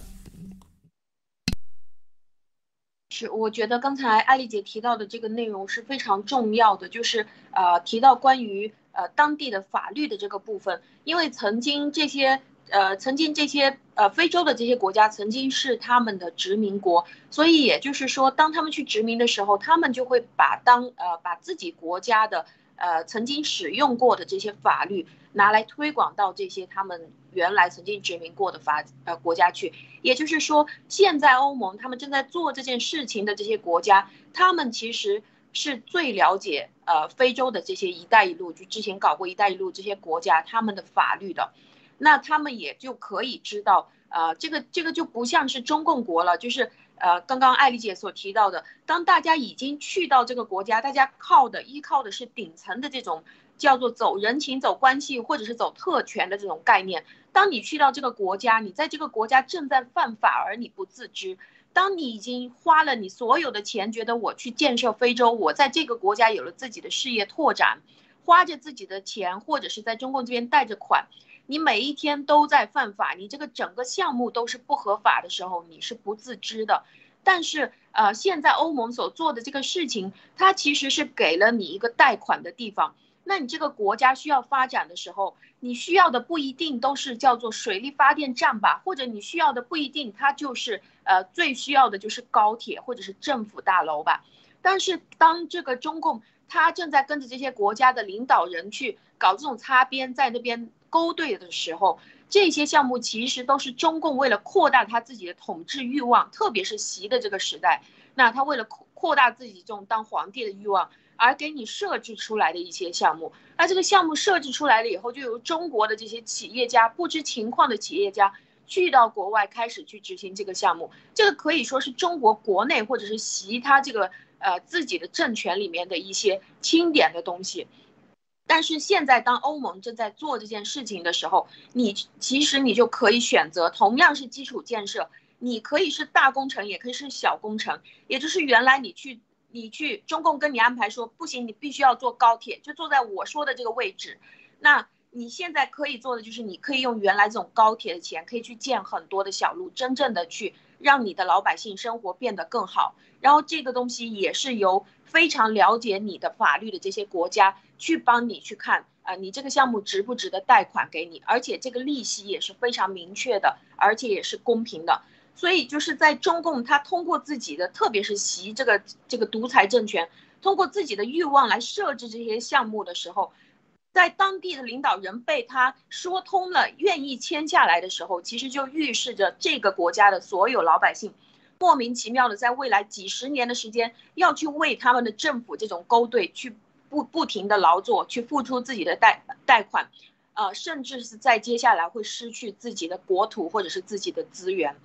是，我觉得刚才艾丽姐提到的这个内容是非常重要的，就是呃提到关于呃当地的法律的这个部分，因为曾经这些呃曾经这些呃非洲的这些国家曾经是他们的殖民国，所以也就是说，当他们去殖民的时候，他们就会把当呃把自己国家的呃曾经使用过的这些法律。拿来推广到这些他们原来曾经殖民过的法呃国家去，也就是说，现在欧盟他们正在做这件事情的这些国家，他们其实是最了解呃非洲的这些“一带一路”就之前搞过“一带一路”这些国家他们的法律的，那他们也就可以知道，呃，这个这个就不像是中共国了，就是呃刚刚艾丽姐所提到的，当大家已经去到这个国家，大家靠的依靠的是顶层的这种。叫做走人情、走关系，或者是走特权的这种概念。当你去到这个国家，你在这个国家正在犯法，而你不自知。当你已经花了你所有的钱，觉得我去建设非洲，我在这个国家有了自己的事业拓展，花着自己的钱，或者是在中共这边贷着款，你每一天都在犯法，你这个整个项目都是不合法的时候，你是不自知的。但是，呃，现在欧盟所做的这个事情，它其实是给了你一个贷款的地方。那你这个国家需要发展的时候，你需要的不一定都是叫做水力发电站吧，或者你需要的不一定它就是呃最需要的就是高铁或者是政府大楼吧。但是当这个中共他正在跟着这些国家的领导人去搞这种擦边，在那边勾兑的时候，这些项目其实都是中共为了扩大他自己的统治欲望，特别是习的这个时代，那他为了扩扩大自己这种当皇帝的欲望。而给你设置出来的一些项目，那这个项目设置出来了以后，就由中国的这些企业家、不知情况的企业家去到国外开始去执行这个项目。这个可以说是中国国内或者是其他这个呃自己的政权里面的一些清点的东西。但是现在当欧盟正在做这件事情的时候，你其实你就可以选择，同样是基础建设，你可以是大工程，也可以是小工程，也就是原来你去。你去中共跟你安排说不行，你必须要坐高铁，就坐在我说的这个位置。那你现在可以做的就是，你可以用原来这种高铁的钱，可以去建很多的小路，真正的去让你的老百姓生活变得更好。然后这个东西也是由非常了解你的法律的这些国家去帮你去看啊，你这个项目值不值得贷款给你，而且这个利息也是非常明确的，而且也是公平的。所以就是在中共，他通过自己的，特别是习这个这个独裁政权，通过自己的欲望来设置这些项目的时候，在当地的领导人被他说通了，愿意签下来的时候，其实就预示着这个国家的所有老百姓，莫名其妙的在未来几十年的时间，要去为他们的政府这种勾兑去不不停的劳作，去付出自己的贷贷款，呃，甚至是在接下来会失去自己的国土或者是自己的资源。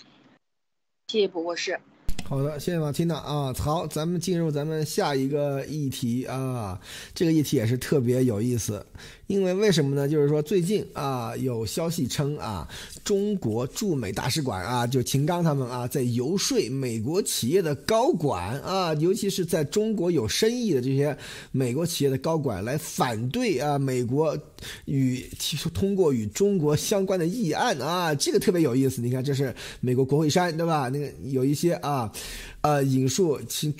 谢谢博士。好的，谢谢马缇娜啊。好，咱们进入咱们下一个议题啊。这个议题也是特别有意思。因为为什么呢？就是说最近啊，有消息称啊，中国驻美大使馆啊，就秦刚他们啊，在游说美国企业的高管啊，尤其是在中国有生意的这些美国企业的高管，来反对啊，美国与提出通过与中国相关的议案啊，这个特别有意思。你看，这是美国国会山对吧？那个有一些啊，呃，引述秦。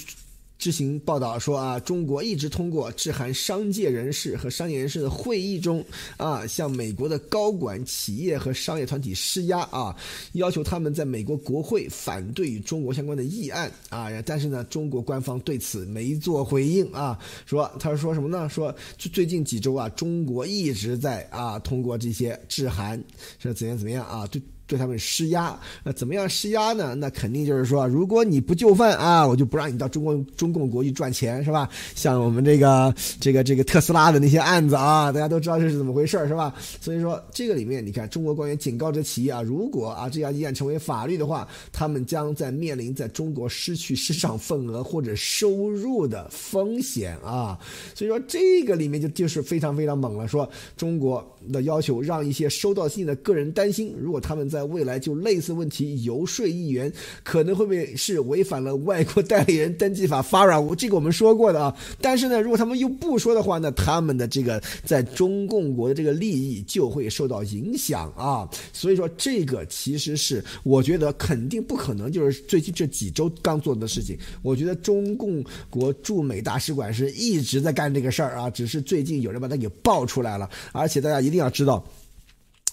知行报道说啊，中国一直通过致函商界人士和商业人士的会议中啊，向美国的高管、企业和商业团体施压啊，要求他们在美国国会反对与中国相关的议案啊。但是呢，中国官方对此没做回应啊，说他说什么呢？说最近几周啊，中国一直在啊通过这些致函是怎样怎么样啊，对。对他们施压，那怎么样施压呢？那肯定就是说，如果你不就范啊，我就不让你到中国中共国去赚钱，是吧？像我们这个这个这个特斯拉的那些案子啊，大家都知道这是怎么回事，是吧？所以说这个里面，你看中国官员警告这企业啊，如果啊这样议案成为法律的话，他们将在面临在中国失去市场份额或者收入的风险啊。所以说这个里面就就是非常非常猛了，说中国的要求让一些收到信的个人担心，如果他们在未来就类似问题游说议员，可能会被是违反了外国代理人登记法 FARA？这个我们说过的啊。但是呢，如果他们又不说的话，那他们的这个在中共国的这个利益就会受到影响啊。所以说，这个其实是我觉得肯定不可能，就是最近这几周刚做的事情。我觉得中共国驻美大使馆是一直在干这个事儿啊，只是最近有人把它给爆出来了。而且大家一定要知道。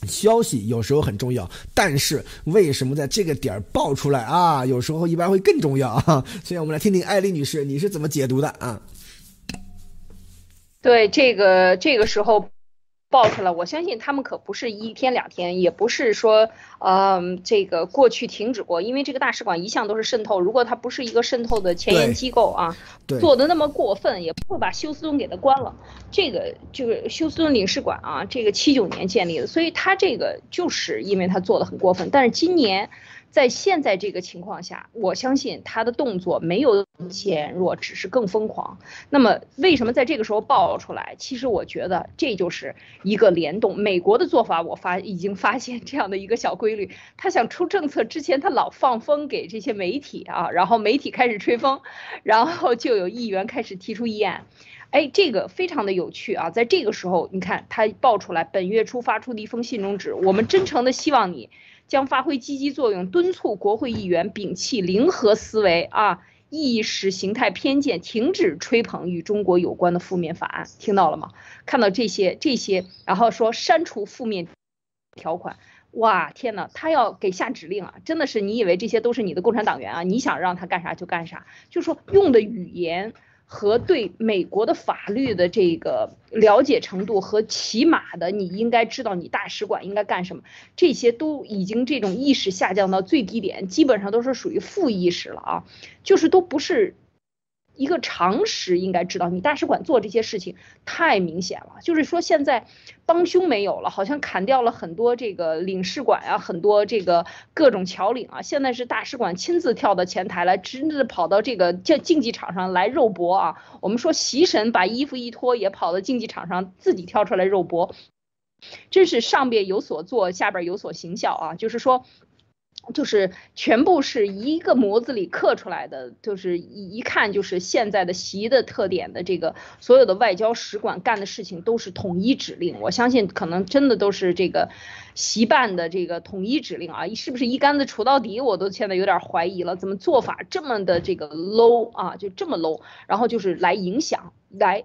消息有时候很重要，但是为什么在这个点儿爆出来啊？有时候一般会更重要啊。所以我们来听听艾丽女士，你是怎么解读的啊？对这个这个时候。爆出来，我相信他们可不是一天两天，也不是说，嗯，这个过去停止过，因为这个大使馆一向都是渗透。如果它不是一个渗透的前沿机构啊，做的那么过分，也不会把休斯顿给它关了。这个就是休斯顿领事馆啊，这个七九年建立的，所以他这个就是因为他做的很过分。但是今年。在现在这个情况下，我相信他的动作没有减弱，只是更疯狂。那么，为什么在这个时候爆出来？其实我觉得这就是一个联动。美国的做法，我发已经发现这样的一个小规律：他想出政策之前，他老放风给这些媒体啊，然后媒体开始吹风，然后就有议员开始提出议案。哎，这个非常的有趣啊！在这个时候，你看他爆出来，本月初发出的一封信中指，我们真诚的希望你。将发挥积极作用，敦促国会议员摒弃零和思维啊，意识形态偏见，停止吹捧与中国有关的负面法案。听到了吗？看到这些这些，然后说删除负面条款。哇，天哪，他要给下指令啊！真的是，你以为这些都是你的共产党员啊？你想让他干啥就干啥，就说用的语言。和对美国的法律的这个了解程度，和起码的你应该知道你大使馆应该干什么，这些都已经这种意识下降到最低点，基本上都是属于负意识了啊，就是都不是。一个常识应该知道，你大使馆做这些事情太明显了。就是说，现在帮凶没有了，好像砍掉了很多这个领事馆啊，很多这个各种侨领啊。现在是大使馆亲自跳到前台来，亲自跑到这个叫竞技场上来肉搏啊。我们说习神把衣服一脱，也跑到竞技场上自己跳出来肉搏，真是上边有所做，下边有所行效啊。就是说。就是全部是一个模子里刻出来的，就是一一看就是现在的习的特点的这个所有的外交使馆干的事情都是统一指令，我相信可能真的都是这个习办的这个统一指令啊，是不是一竿子杵到底？我都现在有点怀疑了，怎么做法这么的这个 low 啊，就这么 low，然后就是来影响来。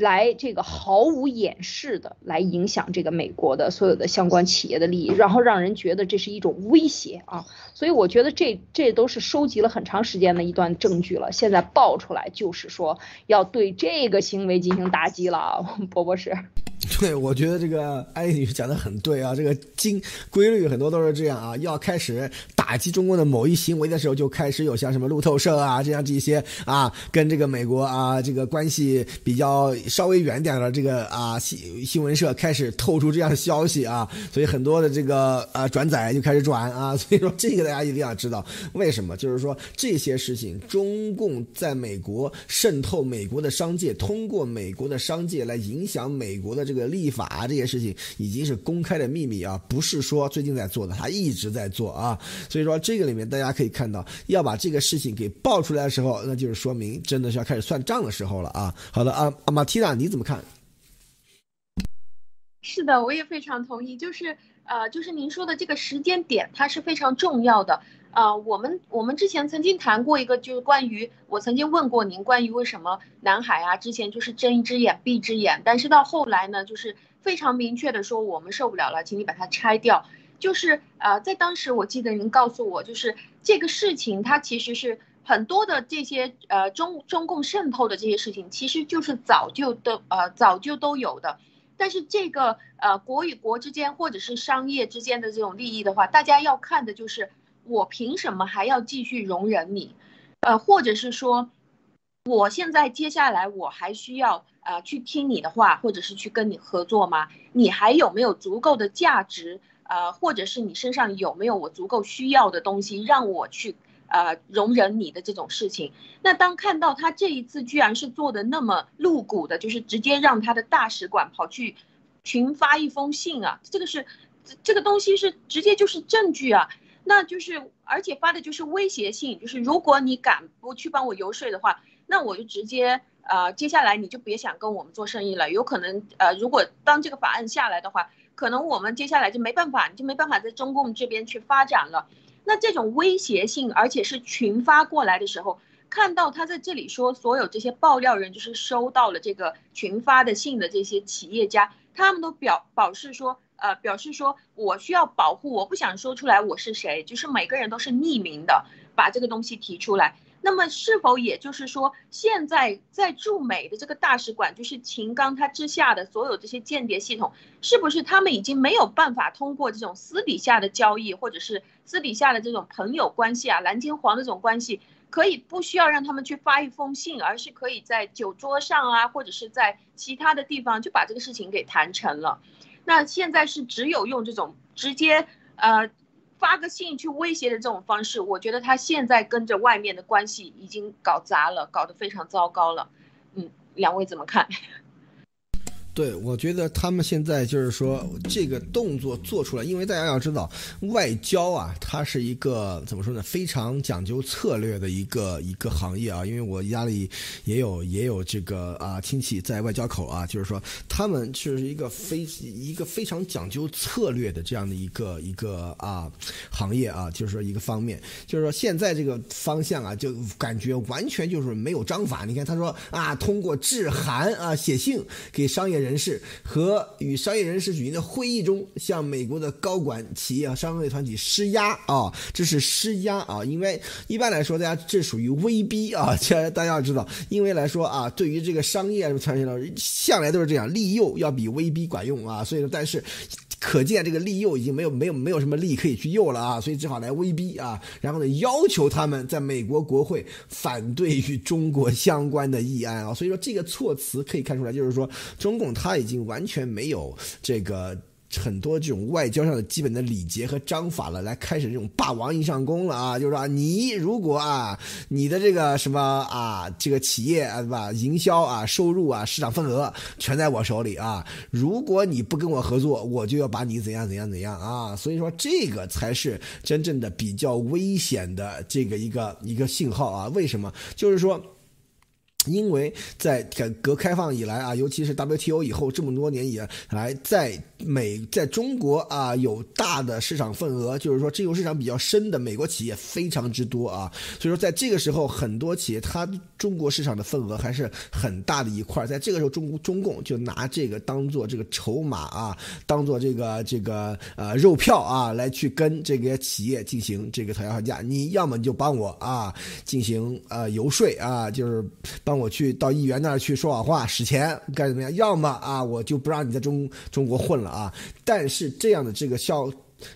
来这个毫无掩饰的来影响这个美国的所有的相关企业的利益，然后让人觉得这是一种威胁啊，所以我觉得这这都是收集了很长时间的一段证据了，现在爆出来就是说要对这个行为进行打击了，波博士。对，我觉得这个艾丽女士讲的很对啊，这个经规律很多都是这样啊，要开始打击中国的某一行为的时候，就开始有像什么路透社啊这样这些啊，跟这个美国啊这个关系比较稍微远点的这个啊新新闻社开始透出这样的消息啊，所以很多的这个啊转载就开始转啊，所以说这个大家一定要知道为什么，就是说这些事情，中共在美国渗透美国的商界，通过美国的商界来影响美国的。这个立法这些事情已经是公开的秘密啊，不是说最近在做的，他一直在做啊。所以说这个里面大家可以看到，要把这个事情给爆出来的时候，那就是说明真的是要开始算账的时候了啊。好的啊，马蒂娜你怎么看？是的，我也非常同意，就是呃，就是您说的这个时间点，它是非常重要的。啊，我们我们之前曾经谈过一个，就是关于我曾经问过您，关于为什么南海啊，之前就是睁一只眼闭一只眼，但是到后来呢，就是非常明确的说我们受不了了，请你把它拆掉。就是呃，在当时我记得您告诉我，就是这个事情它其实是很多的这些呃中中共渗透的这些事情，其实就是早就都呃早就都有的，但是这个呃国与国之间或者是商业之间的这种利益的话，大家要看的就是。我凭什么还要继续容忍你？呃，或者是说，我现在接下来我还需要呃去听你的话，或者是去跟你合作吗？你还有没有足够的价值？呃，或者是你身上有没有我足够需要的东西，让我去呃容忍你的这种事情？那当看到他这一次居然是做的那么露骨的，就是直接让他的大使馆跑去群发一封信啊，这个是。这个东西是直接就是证据啊，那就是而且发的就是威胁性，就是如果你敢不去帮我游说的话，那我就直接呃接下来你就别想跟我们做生意了，有可能呃如果当这个法案下来的话，可能我们接下来就没办法，你就没办法在中共这边去发展了。那这种威胁性，而且是群发过来的时候。看到他在这里说，所有这些爆料人就是收到了这个群发的信的这些企业家，他们都表表示说，呃，表示说我需要保护，我不想说出来我是谁，就是每个人都是匿名的把这个东西提出来。那么是否也就是说，现在在驻美的这个大使馆，就是秦刚他之下的所有这些间谍系统，是不是他们已经没有办法通过这种私底下的交易，或者是私底下的这种朋友关系啊，蓝金黄这种关系？可以不需要让他们去发一封信，而是可以在酒桌上啊，或者是在其他的地方就把这个事情给谈成了。那现在是只有用这种直接呃发个信去威胁的这种方式，我觉得他现在跟着外面的关系已经搞砸了，搞得非常糟糕了。嗯，两位怎么看？对，我觉得他们现在就是说这个动作做出来，因为大家要知道，外交啊，它是一个怎么说呢？非常讲究策略的一个一个行业啊。因为我家里也有也有这个啊亲戚在外交口啊，就是说他们是一个非一个非常讲究策略的这样的一个一个啊行业啊，就是说一个方面，就是说现在这个方向啊，就感觉完全就是没有章法。你看他说啊，通过致函啊写信给商业。人士和与商业人士举行的会议中，向美国的高管、企业和商业团体施压啊，这是施压啊。因为一般来说，大家这属于威逼啊。大家要知道，因为来说啊，对于这个商业团体呢，向来都是这样，利诱要比威逼管用啊。所以说，但是。可见这个利诱已经没有没有没有什么利可以去诱了啊，所以只好来威逼啊，然后呢要求他们在美国国会反对与中国相关的议案啊，所以说这个措辞可以看出来，就是说中共他已经完全没有这个。很多这种外交上的基本的礼节和章法了，来开始这种霸王硬上弓了啊！就是说，你如果啊，你的这个什么啊，这个企业啊，对吧？营销啊，收入啊，市场份额全在我手里啊！如果你不跟我合作，我就要把你怎样怎样怎样啊！所以说，这个才是真正的比较危险的这个一个一个信号啊！为什么？就是说。因为在改革开放以来啊，尤其是 WTO 以后这么多年以来，在美在中国啊有大的市场份额，就是说自由市场比较深的美国企业非常之多啊，所以说在这个时候，很多企业它中国市场的份额还是很大的一块，在这个时候中中共就拿这个当做这个筹码啊，当做这个这个呃肉票啊，来去跟这个企业进行这个讨价还价，你要么你就帮我啊进行呃游说啊，就是。让我去到议员那儿去说好话使钱该怎么样？要么啊，我就不让你在中中国混了啊。但是这样的这个效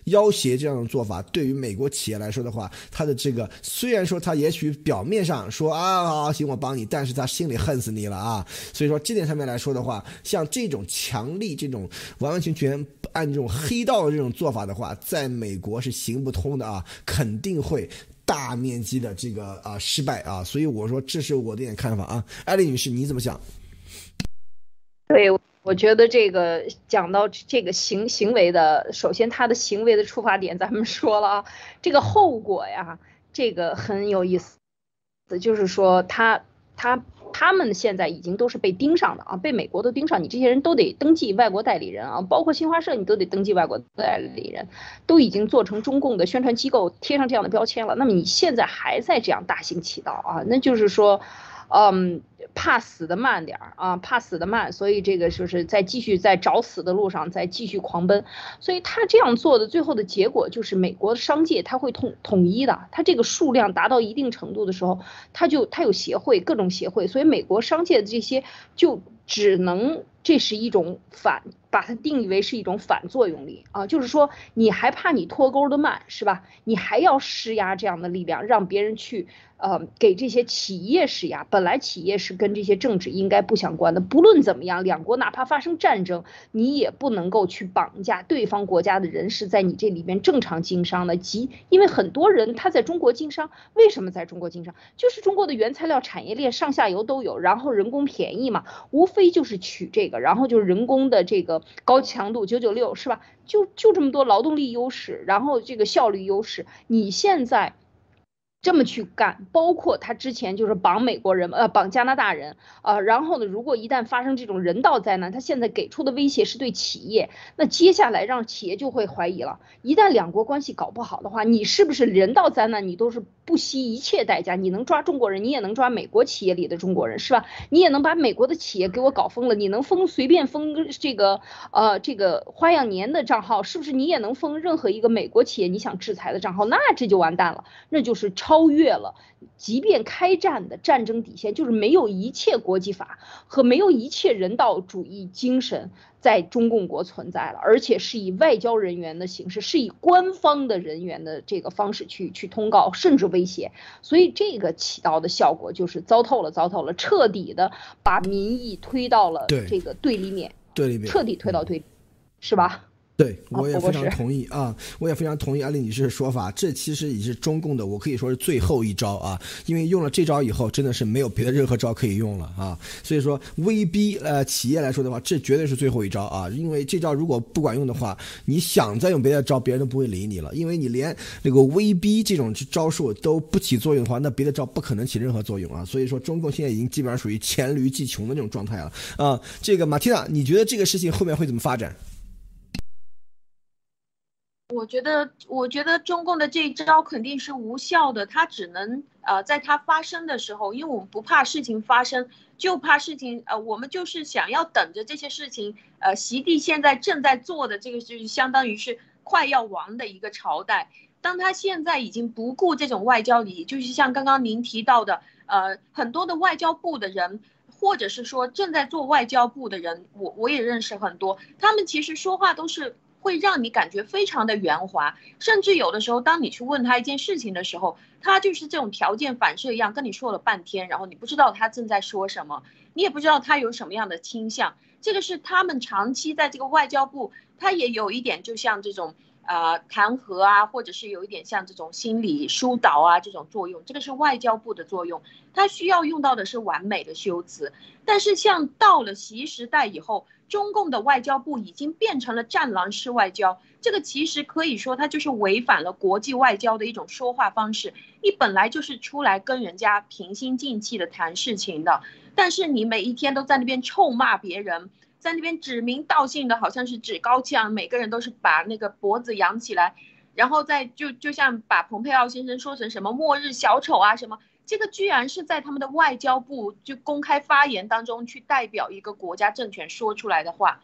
要挟这样的做法，对于美国企业来说的话，他的这个虽然说他也许表面上说啊好行我帮你，但是他心里恨死你了啊。所以说这点上面来说的话，像这种强力这种完完全全按这种黑道的这种做法的话，在美国是行不通的啊，肯定会。大面积的这个啊失败啊，所以我说这是我的一点看法啊，艾丽女士你怎么想？对，我觉得这个讲到这个行行为的，首先他的行为的出发点咱们说了啊，这个后果呀，这个很有意思，就是说他他。他们现在已经都是被盯上的啊，被美国都盯上，你这些人都得登记外国代理人啊，包括新华社你都得登记外国代理人，都已经做成中共的宣传机构，贴上这样的标签了。那么你现在还在这样大行其道啊，那就是说。嗯，怕死的慢点儿啊，怕死的慢，所以这个就是在继续在找死的路上，在继续狂奔。所以他这样做的最后的结果就是，美国商界他会统统一的，他这个数量达到一定程度的时候，他就他有协会，各种协会，所以美国商界的这些就只能这是一种反，把它定义为是一种反作用力啊，就是说你还怕你脱钩的慢是吧？你还要施压这样的力量，让别人去。呃，给这些企业施压，本来企业是跟这些政治应该不相关的。不论怎么样，两国哪怕发生战争，你也不能够去绑架对方国家的人士在你这里边正常经商的。即因为很多人他在中国经商，为什么在中国经商？就是中国的原材料产业链上下游都有，然后人工便宜嘛，无非就是取这。个，然后就是人工的这个高强度九九六是吧？就就这么多劳动力优势，然后这个效率优势，你现在。这么去干，包括他之前就是绑美国人，呃，绑加拿大人，呃，然后呢，如果一旦发生这种人道灾难，他现在给出的威胁是对企业，那接下来让企业就会怀疑了。一旦两国关系搞不好的话，你是不是人道灾难你都是不惜一切代价？你能抓中国人，你也能抓美国企业里的中国人，是吧？你也能把美国的企业给我搞疯了，你能封随便封这个，呃，这个花样年的账号，是不是你也能封任何一个美国企业你想制裁的账号？那这就完蛋了，那就是超。超越了，即便开战的战争底线就是没有一切国际法和没有一切人道主义精神在中共国存在了，而且是以外交人员的形式，是以官方的人员的这个方式去去通告，甚至威胁，所以这个起到的效果就是糟透了，糟透了，彻底的把民意推到了这个对立面，对立面，彻底推到对，是吧？对，我也非常同意啊！我也非常同意安利女士的说法。这其实已是中共的，我可以说是最后一招啊！因为用了这招以后，真的是没有别的任何招可以用了啊！所以说，威逼呃企业来说的话，这绝对是最后一招啊！因为这招如果不管用的话，你想再用别的招，别人都不会理你了。因为你连那个威逼这种招数都不起作用的话，那别的招不可能起任何作用啊！所以说，中共现在已经基本上属于黔驴技穷的那种状态了啊！这个马蒂娜，你觉得这个事情后面会怎么发展？我觉得，我觉得中共的这一招肯定是无效的，它只能呃，在它发生的时候，因为我们不怕事情发生，就怕事情呃，我们就是想要等着这些事情呃，习帝现在正在做的这个，就是相当于是快要亡的一个朝代。当他现在已经不顾这种外交礼仪，就是像刚刚您提到的，呃，很多的外交部的人，或者是说正在做外交部的人，我我也认识很多，他们其实说话都是。会让你感觉非常的圆滑，甚至有的时候，当你去问他一件事情的时候，他就是这种条件反射一样跟你说了半天，然后你不知道他正在说什么，你也不知道他有什么样的倾向。这个是他们长期在这个外交部，他也有一点就像这种呃弹劾啊，或者是有一点像这种心理疏导啊这种作用，这个是外交部的作用，他需要用到的是完美的修辞。但是像到了习时代以后。中共的外交部已经变成了战狼式外交，这个其实可以说它就是违反了国际外交的一种说话方式。你本来就是出来跟人家平心静气的谈事情的，但是你每一天都在那边臭骂别人，在那边指名道姓的，好像是趾高气昂，每个人都是把那个脖子扬起来，然后再就就像把蓬佩奥先生说成什么末日小丑啊什么。这个居然是在他们的外交部就公开发言当中去代表一个国家政权说出来的话，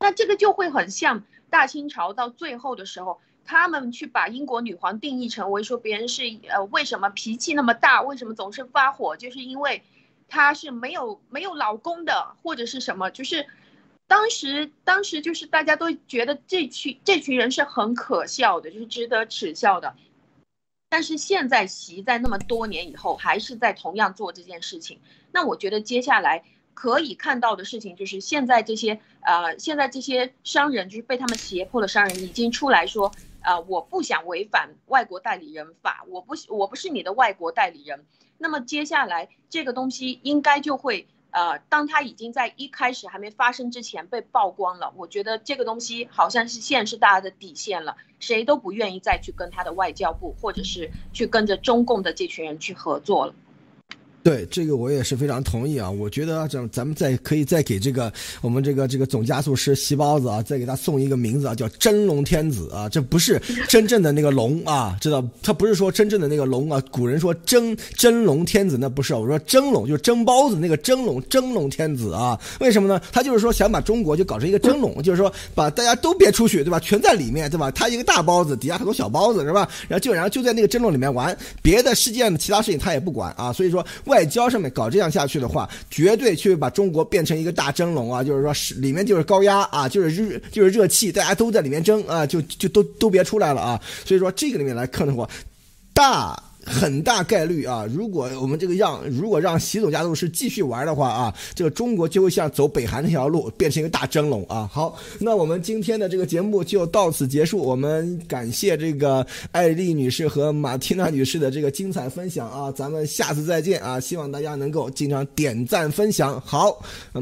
那这个就会很像大清朝到最后的时候，他们去把英国女皇定义成为说别人是呃为什么脾气那么大，为什么总是发火，就是因为她是没有没有老公的或者是什么，就是当时当时就是大家都觉得这群这群人是很可笑的，就是值得耻笑的。但是现在习在那么多年以后还是在同样做这件事情，那我觉得接下来可以看到的事情就是现在这些呃现在这些商人就是被他们胁迫的商人已经出来说，呃我不想违反外国代理人法，我不我不是你的外国代理人，那么接下来这个东西应该就会。呃，当他已经在一开始还没发生之前被曝光了，我觉得这个东西好像是现在是大家的底线了，谁都不愿意再去跟他的外交部，或者是去跟着中共的这群人去合作了。对这个我也是非常同意啊！我觉得咱咱们再可以再给这个我们这个这个总加速师席包子啊，再给他送一个名字啊，叫真龙天子啊！这不是真正的那个龙啊，知道？他不是说真正的那个龙啊。古人说真真龙天子，那不是我说蒸笼就是蒸包子那个蒸笼蒸笼天子啊？为什么呢？他就是说想把中国就搞成一个蒸笼，就是说把大家都别出去，对吧？全在里面，对吧？他一个大包子底下很多小包子，是吧？然后就然后就在那个蒸笼里面玩，别的世界的其他事情他也不管啊。所以说。外交上面搞这样下去的话，绝对去把中国变成一个大蒸笼啊！就是说，是里面就是高压啊，就是热就是热气，大家都在里面蒸啊，就就都都别出来了啊！所以说，这个里面来看的话，大。很大概率啊，如果我们这个让如果让习总家族是继续玩的话啊，这个中国就会像走北韩那条路，变成一个大蒸笼啊。好，那我们今天的这个节目就到此结束。我们感谢这个艾丽女士和马缇娜女士的这个精彩分享啊，咱们下次再见啊！希望大家能够经常点赞分享。好，嗯。